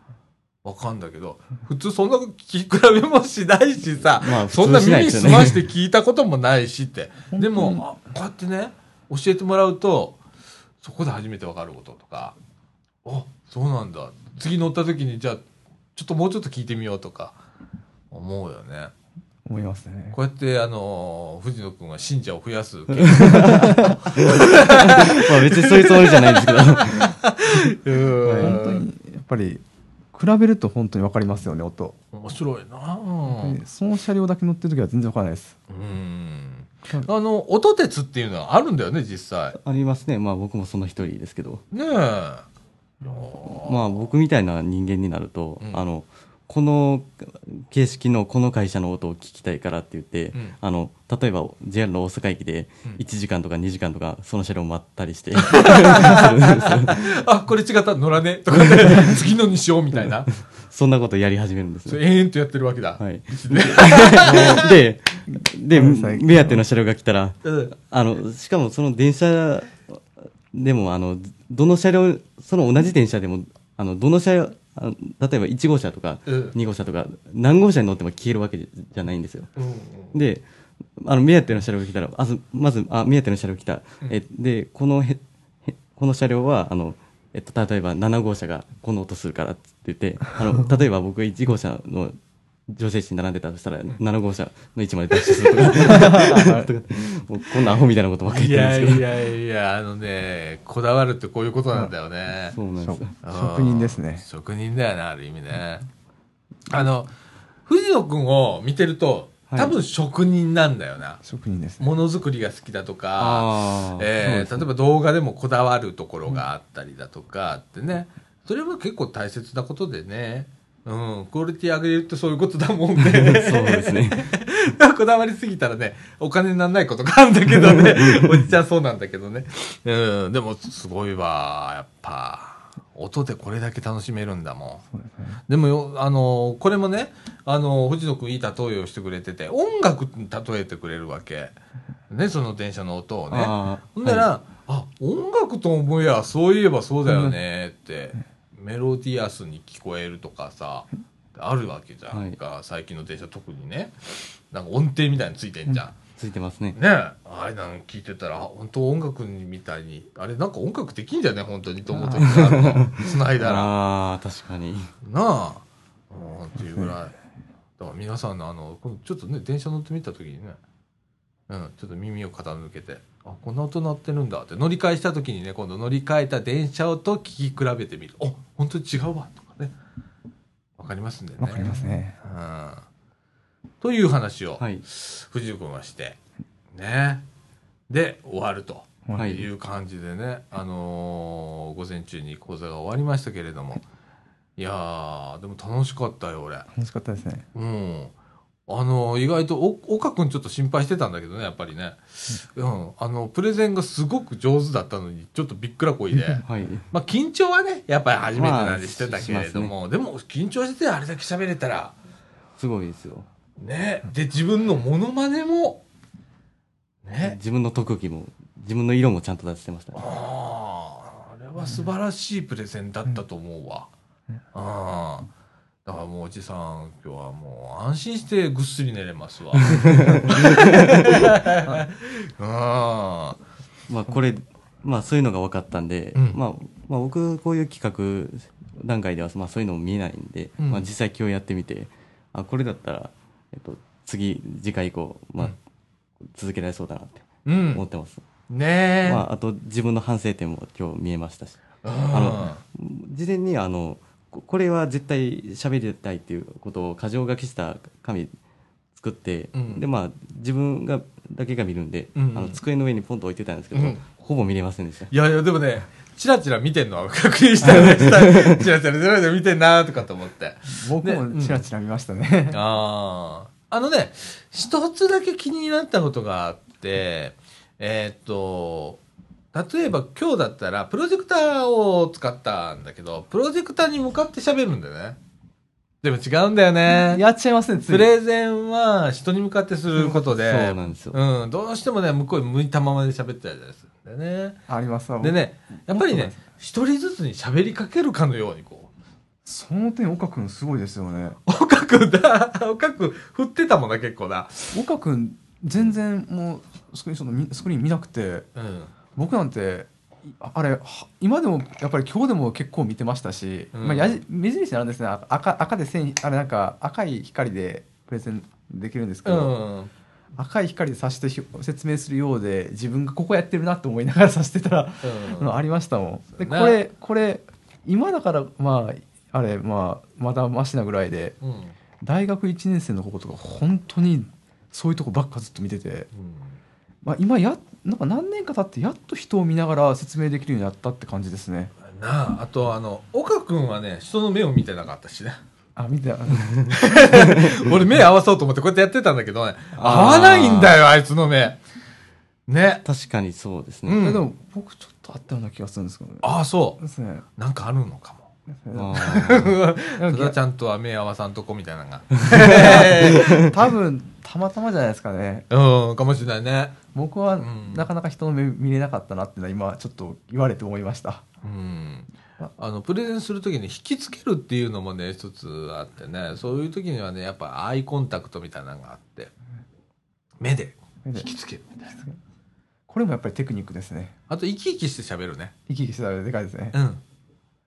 わかんだけど、普通そんな聞き比べもしないしさ、
まあ
そんな耳澄まして聞いたこともないしって。でも、あこうやってね、教えてもらうと、そこで初めてわかることとか、あ、そうなんだ。次乗った時に、じゃあ、ちょっともうちょっと聞いてみようとか、思うよね。
思いますね。
こうやって、あのー藤野くんは信者を増やす。[laughs]
まあ別にそういうつもりじゃないんですけど。[laughs]
うん。
本当にやっぱり比べると本当に分かりますよね音、
面白いな。うん
その車両だけ乗ってる時は全然分からないです。
うん。あの音鉄っていうのはあるんだよね実際。
ありますね。まあ僕もその一人ですけど。
ねえ。
まあ僕みたいな人間になると、
うん。
あのこの形式のこの会社の音を聞きたいからって言って、
うん。
あの例えば JR の大阪駅で
うん。
1時間とか2時間とかその車両を待ったりして、[laughs]
あこれ違った。乗らね。とかね。[laughs] 次のにしようみたいな。
そんなことやり始めるんですよ。
延々とやってるわけだ、
はい、[laughs] で、で、目当ての車両が来たら、
うん。
あの、しかもその電車でも、あの、どの車両、その同じ電車でも、あの、どの車両、例えば1号車とか
うん
2号車とか、何号車に乗っても消えるわけじゃないんですよ。
うん
で、あの、目当ての車両が来たら、あずまず、あ、目当ての車両来た。え、で、このへ、へこの車両は、あの、えっと、例えば7号車がこの音するからって言って、あの、[laughs] 例えば僕1号車の女性誌に並んでたとしたら、7号車の位置までダッシュするとか、[laughs] こんなアホみたいなことばっかり
い
言ってるんですけど。
やいやいやあのねこだわるってこういうことなんだよね。
そうなんですよ。
職人ですね。
職人だよねある意味ね。あの藤野くんを見てると
はい。
多分職人なんだよな、
職人ですね。
ものづくりが好きだとかえ例えば動画でもこだわるところがあったりだとかってね、それは結構大切なことでね、うん、クオリティ上げるってそういうことだもんね。
そうですね。
こだわりすぎたらね、お金にならないことがあるんだけどね、[laughs] おじちゃんそうなんだけどね。うん、でもすごいわ、やっぱ。音でこれだけ楽しめるんだもん。
ですね
でもよ、あの、これもね、あの、藤野くんいい例えをしてくれてて、音楽に例えてくれるわけ。ね、その電車の音をね。ほんなら、あ、音楽と思えばそういえばそうだよねって、メロディアスに聞こえるとかさ、あるわけじゃんか、最近の電車特にね。なんか音程みたいについてんじゃん。
ついてますね。
ねああいうの聞いてたら、あ本当音楽みたいに、あれなんか音楽できんじゃね本当にと思う時があるの。[laughs] 繋いだら。
ああ、確かに。
なあ、うん、っていうぐらい。だから皆さんのあの、ちょっとね、電車乗ってみたときにね、うん、ちょっと耳を傾けて、あ、こんな音鳴ってるんだって、乗り換えしたときにね、今度乗り換えた電車と聞き比べてみる。あ、本当に違うわ、とかね。わかりますんでね。
わかりますね
うん。という話を、
はい。
藤井君はして、ね。で、終わると。
はい
いう感じでね、あのー午前中に講座が終わりましたけれども、いやー、でも楽しかったよ、俺。
楽しかったですね
うん。あのー意外と、お岡君ちょっと心配してたんだけどね、やっぱりね。うん。あの、プレゼンがすごく上手だったのに、ちょっとびっくらこいで。[laughs]
はい。
まあ、緊張はね、やっぱり初めてなんで
まあ
してたけれども、でも、緊張しててあれだけ喋れたら、
すごいですよ。
ね。で、自分のモノマネも、ね。
自分の特技も、自分の色もちゃんと出してましたね。
ああ、あれは素晴らしいプレゼンだったと思うわ。ああ。だからもうおじさん、今日はもう安心してぐっすり寝れますわ。あ [laughs] あ。
まあこれ、まあそういうのが分かったんで、
うん
まあ、まあ僕こういう企画段階では、まあそういうのも見えないんで、
うん
まあ実際今日やってみて、あ、これだったら、えっと、次、次回以降、まあ、
うん
続けられそうだなって
うん。
思ってます。
ねえ。
まああと自分の反省点も今日見えましたし、
うん
あの、事前にあの、ここれは絶対喋りたいっていうことを箇条書きした紙作って、
うん
でまあ自分がだけが見るんで、
うん
あの机の上にポンと置いてたんですけど、
うん
ほぼ見れませんでした
いやいや、でもね、チラチラ見てんのは確認したよね。[laughs] チラチラチラチラ見てんなとかと思って。
僕
ね
もチラチラ見ましたね。
ああ。あのね、一つだけ気になったことがあって、えーっと、例えば今日だったらプロジェクターを使ったんだけど、プロジェクターに向かって喋るんだよね。でも違うんだよね。
やっちゃいますね、
プレゼンは人に向かってすることで、
そうなんですよ
うん、どうしてもね、向こうに向いたままで喋ってたりするんだよね。
ありますわ
でね、やっぱりね一人ずつに喋りかけるかのようにこう、
その点、岡君すごいですよね。
岡くんだ、[laughs] 岡くん振ってたもんな、結構な。
岡君、全然もうスクリーンショット見スクリーン見なくて、
うん。
僕なんて、いあれ、は今でも、やっぱり今日でも結構見てましたし、
うん
まあ、やじ目印なんですね、あ赤赤で線、あれなんか赤い光でプレゼンできるんですけ
う
ど、
ん。
赤い光で指してひ説明するようで、自分がここやってるなと思いながら指してたら、
うん
の [laughs] ありましたもん。で、
な
これ、これ、今だから、まあ、あれ、まあ、まだマシなぐらいで、
うん。
大学1年生の子とか、本当にそういうとこばっかずっと見てて、まあ、今や、なんか何年か経って、やっと人を見ながら説明できるようになったって感じですね。
なあ、あとあの、岡くんはね、人の目を見てなかったしね。
あ、見て、[laughs]
俺目合わそうと思ってこうやってやってたんだけどね、合わないんだよ、あいつの目。ね。
確かにそうですね、
うん
でも、僕ちょっとあったような気がするんですけどね。
ああ、そう。
ですね。
なんかあるのかも。それはちゃんとは目合わさんとこみたいなのが。[laughs]
多分、たまたまじゃないですかね。
うん、かもしれないね。
僕は
ん
なかなか人の目見れなかったなっていうのは今ちょっと言われて思いました。
うん。あの、プレゼンするときに引きつけるっていうのもね、一つあってね、そういうときにはね、やっぱアイコンタクトみたいなのがあって、目で
目で
引きつけるみたいな。
これもやっぱりテクニックですね。
あと、生き生きして喋るね。
生き生きしてたらでかいですね。
うん。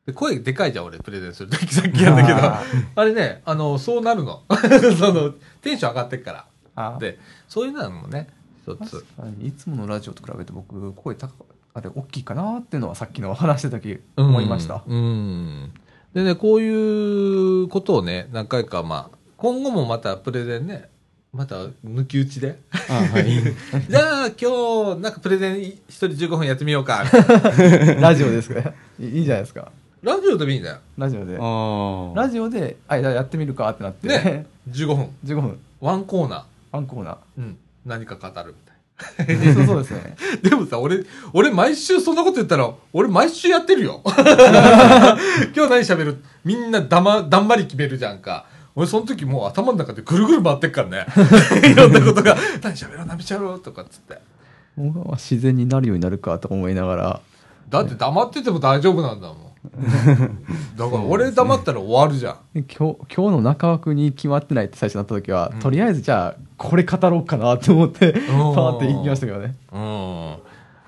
で、声でかいじゃん、俺、プレゼンするとき、[laughs] さっきやんだけど。
あ
あれね、あの、そうなるの。[laughs] その、テンション上がってっから。
あ
で、そういうのもね、一つ
いつものラジオと比べて僕声高あれ大きいかなっていうのはさっきの話してた時思いました。
うん。うんでね、こういうことをね、何回か、まあ、今後もまたプレゼンね、また抜き打ちで。
あはい [laughs]
じゃあ、今日、なんかプレゼン一人15分やってみようか。
ラジオですか？いいいじゃないですか。
ラジオでもいいんだよ。
ラジオで。
あ
ラジオで、あ、じゃあやってみるかってなって、
ね。[laughs] 15分。
15分、
ワンコーナー。
ワンコーナ
うん。何か語るみたい
ー。そうそうですね。
な。[laughs] でもさ、俺、俺毎週そんなこと言ったら、俺毎週やってるよ。[laughs] 今日何喋る？みんなだま、だんまり決めるじゃんか。俺その時もう頭の中でぐるぐる回ってっからね。いろんなことが、何喋ろう、何喋ろう？とかっつって。
僕は自然になるようになるかと思いながら、
だって黙ってても大丈夫なんだもん。[laughs] だから俺黙ったら終わるじゃん。
で今日今日の中枠に決まってないって最初になった時は、とりあえずじゃあこれ語ろうかなって思って、パーって行きましたけどね。
うん。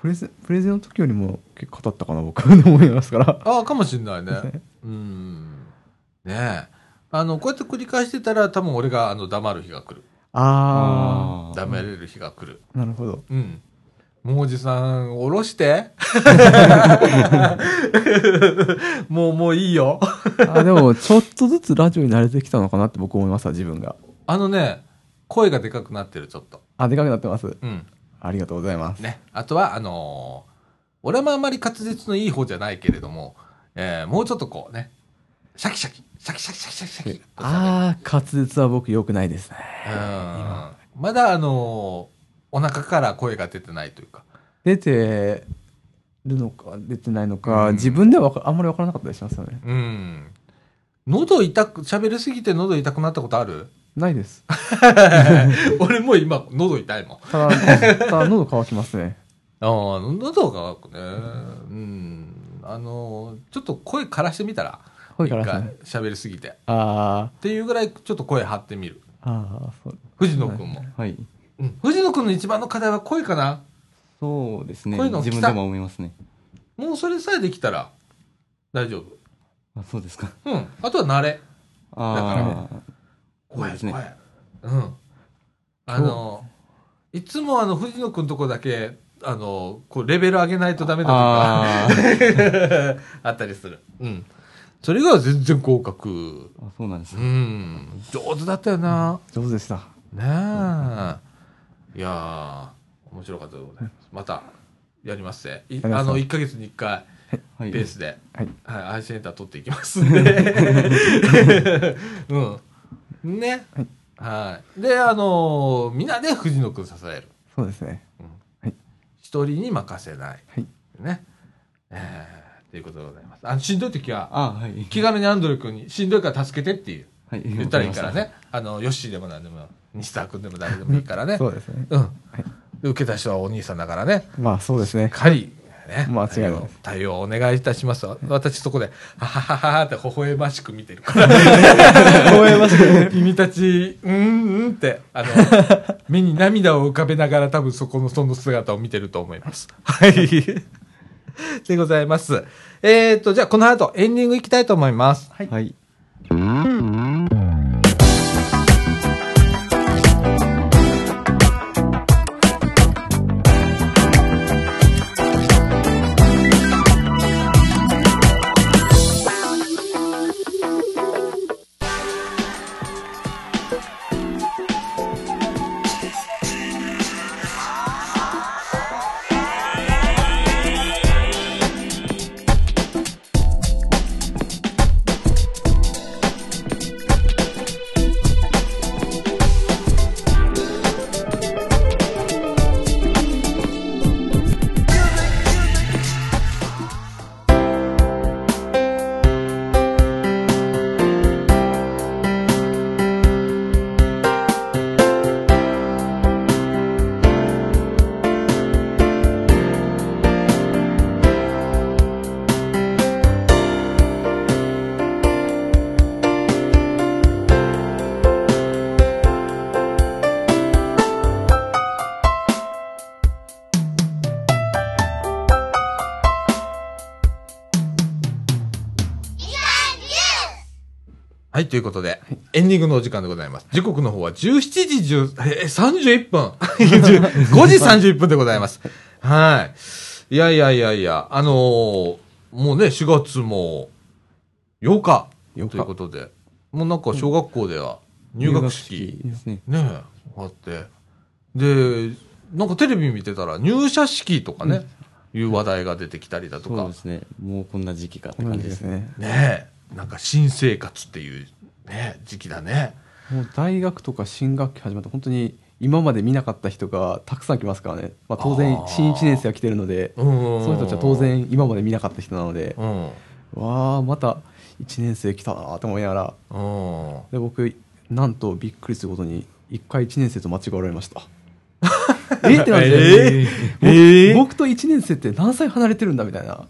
プレゼンプレゼンの時よりも結構語ったかな僕は思いますから。
ああ、かもしんないね。[laughs] うん。ねえ。あの、こうやって繰り返してたら多分俺があの黙る日が来る。
あ
あ
黙れる日が来る。
あ、なるほど。
うん。もうおじさん、おろして。[laughs] もう、もういいよ。
あでも、ちょっとずつラジオに慣れてきたのかなって僕思いますわ、自分が。
あのね、声がでかくなってる、ちょっと。
あ、でかくなってます。
うん。
ありがとうございます。
ね。あとは、あのー俺もあんまり滑舌のいい方じゃないけれども、えーもうちょっとこうね、シャキシャキ、シャキシャキシャキシャキシャキ。
ああ、滑舌は僕良くないですね。
うん。まだあのーお腹から声が出てないというか。
出てるのか、出てないのか、
うん
自分ではあんまり分からなかったりしますよね。
うん。喉痛く、喋りすぎて喉痛くなったことある？
ないです。[laughs]
俺もう今喉痛いもん。
ただ、ただ喉乾きますね。[laughs]
ああ、喉が乾くね。うん。あのーちょっと声枯らしてみたら？
声枯らして
喋りすぎて。っ
あ
ていうぐらいちょっと声張ってみる。
あ、ああ、そう。
藤野くんも。
はい
うん。藤野くんの一番の課題は声かな？
そうですね自分でも思いますね
もうそれさえできたら大丈夫。
あそうですか
うん。あとは慣れ。
ああ
怖い
ですね。
うん。あの、いつもあの、藤野くんとこだけ、あの、こう、レベル上げないとダメだとか、[laughs]
あ
ったりする。うん。それが全然合格。
あそうなんです
う
ね。
ん。上手だったよな。
上手でした。
ねえ。いやー、面白かったでございます。また、やりますね。あの、1ヶ月に1回、
はい。
ペースで、
はい。
はい、アイセンター取っていきますんで。[laughs] うん。ね。
はい
はい。で、あのーみんなで藤野くん支える。
そうですね。
一人に任せない。
はい。
ね。えー、ということでございます。あの、しんどい時は、
あはい。
気軽にアンドレ君に、しんどいから助けてっていう、
はい。
言ったらいいからね。あの、ヨッシーでもなんでも、西沢君でも誰でもいいからね。[laughs]
そうですね。
うん。
はい
で受けた人はお兄さんだからね。
まあそうですね。
かり、ね。
間違いない
対応お願いいたします。私そこで、はははははって微笑ましく見てるから。微笑ましく。君たち、うんうんって、あの、目に涙を浮かべながら多分そこのその姿を見てると思います。はい。でございます。えっ、ー、と、じゃあこの後エンディングいきたいと思います。
はい。
はい。
はい、ということで、エンディングのお時間でございます。時刻の方は17時10、えー、31分。[laughs] 5時31分でございます。はい。いやいやいやいや、あのーもうね、4月も8日
8日
ということで、もうなんか小学校では入学式、
ですね。
ね、あって、で、なんかテレビ見てたら入社式とかね、いう話題が出てきたりだとか
そうで、すね。もうこんな時期かって
同
感じです
ね。
ねえ、なんか新生活っていうね、時期だね。
もう大学とか新学期始まって本当に今まで見なかった人がたくさん来ますからね。まあ当然新1年生が来てるので、
うん
その人たちは当然今まで見なかった人なので、
うん。
わあまた1年生来たなと思いながら、
うん。
で僕なんとびっくりすることに1回1年生と間違われました。[laughs] えってなって、
え
僕
え
僕と1年生って何歳離れてるんだみたいな。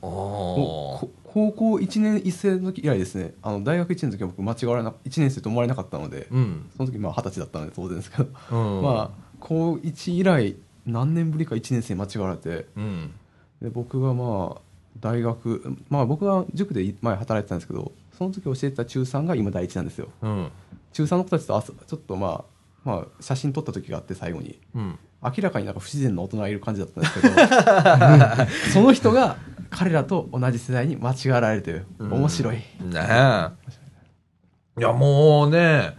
高校1年1生の時以来ですねあの大学1年の時は僕間違われな1年生と思われなかったので、
うん。
その時まあ二十歳だったので当然ですけど、
うん。
まあ高1以来何年ぶりか1年生間違われて
うん。
で僕がまあ大学まあ僕は塾で前働いてたんですけどその時教えてた中3が今第一なんですよ
うん。
中3の子たちとちょっとまあまあ写真撮った時があって最後に
うん。
明らかになんか不自然な大人がいる感じだったんですけど [laughs] [laughs] その人が彼らと同じ世代に間違われるという面白い、
ねえ。いや、もうね、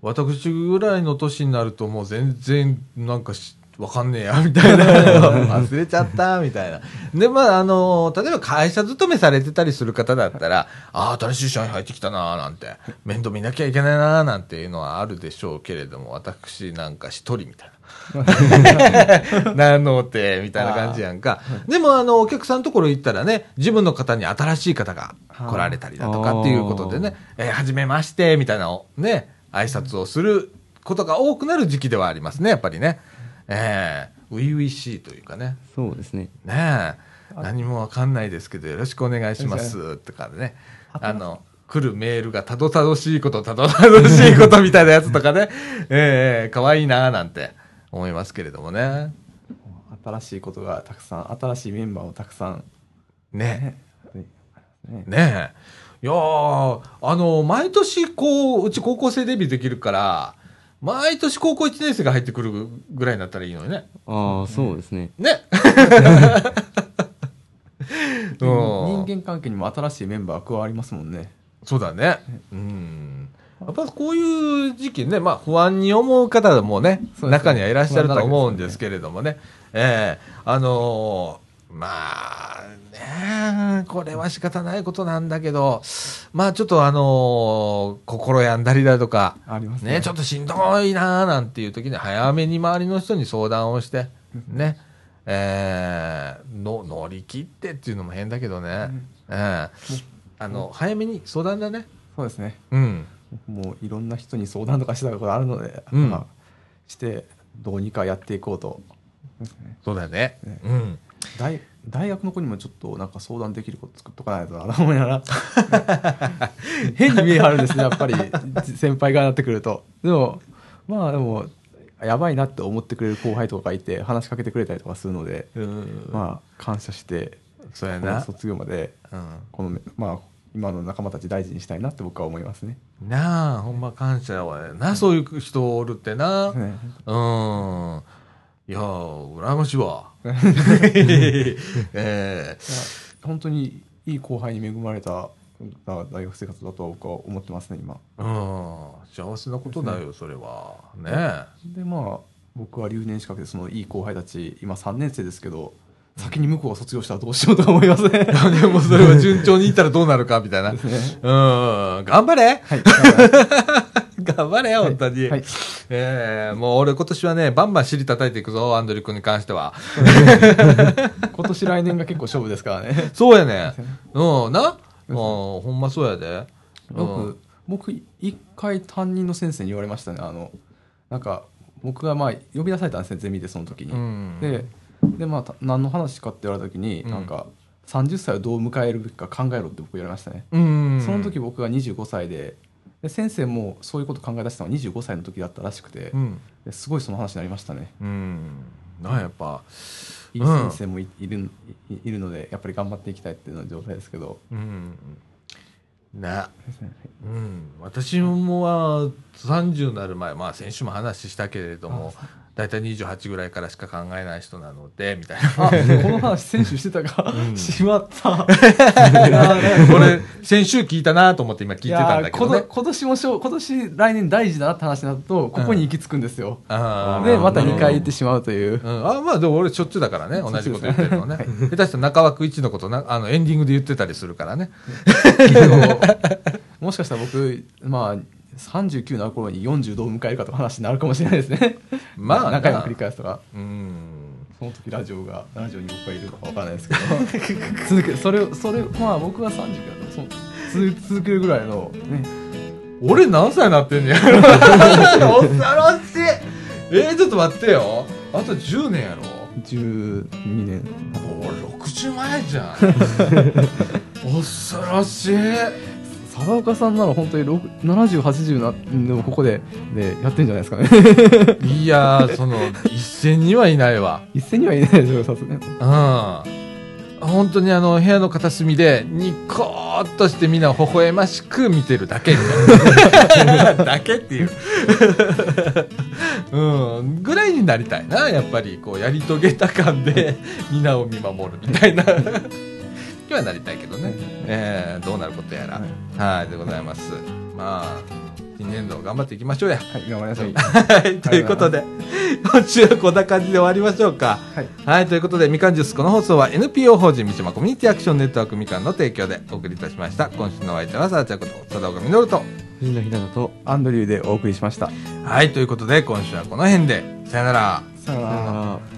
私ぐらいの年になるともう全然なんかしわかんねえや、みたいな。忘れちゃった、みたいな。で、まあ、あの、例えば会社勤めされてたりする方だったら、ああ、新しい社員入ってきたな、なんて、面倒見なきゃいけないな、なんていうのはあるでしょうけれども、私なんか一人みたいな。[laughs] なのて、みたいな感じやんか。でも、あの、お客さんのところ行ったらね、自分の方に新しい方が来られたりだとかっていうことでね、えーはじめまして、みたいなのね、挨拶をすることが多くなる時期ではありますね、やっぱりね。ええ初々しいというかね。
そうですね。
ねえ、何もわかんないですけど、よろしくお願いします、とかね。あの、来るメールがたどたどしいこと、たどたどしいことみたいなやつとかね、[laughs] ええ可愛いなぁなんて思いますけれどもね。
新しいことがたくさん新しいメンバーをたくさん
ね
ねね。
いやーあの、毎年こう、うち高校生デビューできるから、毎年高校1年生が入ってくるぐらいになったらいいのにね。
ああ、そうですね。
ねうん [laughs]
人間関係にも新しいメンバーが加わりますもんね
そうだね。うん。やっぱこういう時期ね、まあ不安に思う方もね、中にはいらっしゃると思うんですけれどもね、ええ。あのーまあ、ねこれは仕方ないことなんだけど、まあちょっとあのー心病んだりだとか、
ね。
ね、ちょっとしんどいなーなんていう時に早めに周りの人に相談をして、ね、えーの乗り切ってっていうのも変だけどね、ええ。あの早めに相談だね。
そうですね。
うん。
もういろんな人に相談とかしたことあるので、
うん
まあしてどうにかやっていこうと
そうだよね。
ね
うん。
大大学の子にもちょっとなんか相談できること作っとかないとなと思いながら [laughs] 変に見え張るんですね [laughs] やっぱり先輩がなってくるとでもまあでもやばいなって思ってくれる後輩とかがいて話しかけてくれたりとかするので、
うん。
まあ感謝して
そうやな。
卒業まで
うん。
このまあ今の仲間たち大事にしたいなって僕は思いますね。
なあ、ほんま感謝はな、そういう人おるってな。
ね
うん。いやー、羨ましいわ。[laughs] ええ
本当にいい後輩に恵まれた大学生活だとは僕は思ってますね今
うん。幸せなことだよ、それは。ね
でまあ僕は留年資格でそのいい後輩たち今3年生ですけど先に向こうが卒業したらどうしようとか思いますね
え。でもそれは順調にいったらどうなるか、みたいな。うん。頑張れ
はい [laughs]
頑張れよ、本当に。
はい
ええもう俺今年はね、バンバン尻叩いていくぞ、アンドリュー君に関しては。
今年来年が結構勝負ですからね [laughs]
そうやね。うん、な？もう、ほんまそうやで。
僕僕一回担任の先生に言われましたねあのなんか僕がまあ呼び出されたんですねゼミでその時に、
うん
ででまあた何の話かって言われた時に、
うん
なんか30歳をどう迎えるべきか考えろって僕言われましたね、
うん。
その時僕が25歳でで先生もそういうこと考え出したのは25歳の時だったらしくて、
うん。
ですごいその話になりましたね
うん。な、やっぱ。
いい先生もい,、いるいいるのでやっぱり頑張っていきたいっていうの状態ですけど
うん。な。うん。私もは30になる前、まあ先週も話したけれども、だいたい28ぐらいからしか考えない人なので、みたいな。
あこの話選手してたか、
うん。
しまった。いやー
俺、先週聞いたなと思って今聞いてたんだけどね。
今年もしょ今年来年大事だなって話になるとここに行き着くんですよ、
あー。
でまた2回言ってしまうという、
うん、あまあでも俺しょっちゅうだからね同じこと言ってるのね。下手したら中枠一のことなあのエンディングで言ってたりするからね。[laughs]
もしかしたら僕まあ39になる頃に40どう迎えるかとか話になるかもしれないですね。[laughs]
まあな。
何回も繰り返すとか。
うん。
その時ラジオがラジオに僕がいるのかわからないですけど。続けそれをそれまあ僕が30からその続続けるぐらいのね。
俺何歳になってんねや。[laughs] 恐ろしい。えー、ちょっと待ってよ。あと10年やろ。
12年。
もう60前じゃん。[laughs] 恐ろしい
佐岡さんなら本当に7080なでもここででやってんじゃないですかね。[laughs]
いやーその一線にはいないわ。
一斉にはいないですよさすがに。
うん。本当にあの部屋の片隅でニコーっとしてみんな微笑ましく見てるだけみたいな。[laughs] だけっていう。[laughs] うん。ぐらいになりたいなやっぱり。こうやり遂げた感でみんなを見守るみたいな今日はなりたいけどね、えーどうなることやら。はい。でございます。まあ新年度頑張っていきましょうや。
はい頑張りましょう
はいということで今週はこんな感じで終わりましょうか。
はい。
はい、ということで、みかんジュース、この放送は NPO 法人三島コミュニティアクションネットワークみかんの提供でお送りいたしました。今週のお相手は、さあちゃんこと、佐田岡実と。
藤野ひなだと
アンドリューでお送りしました。
はい、ということで、今週はこの辺で、さよなら。
さよなら。
さよなら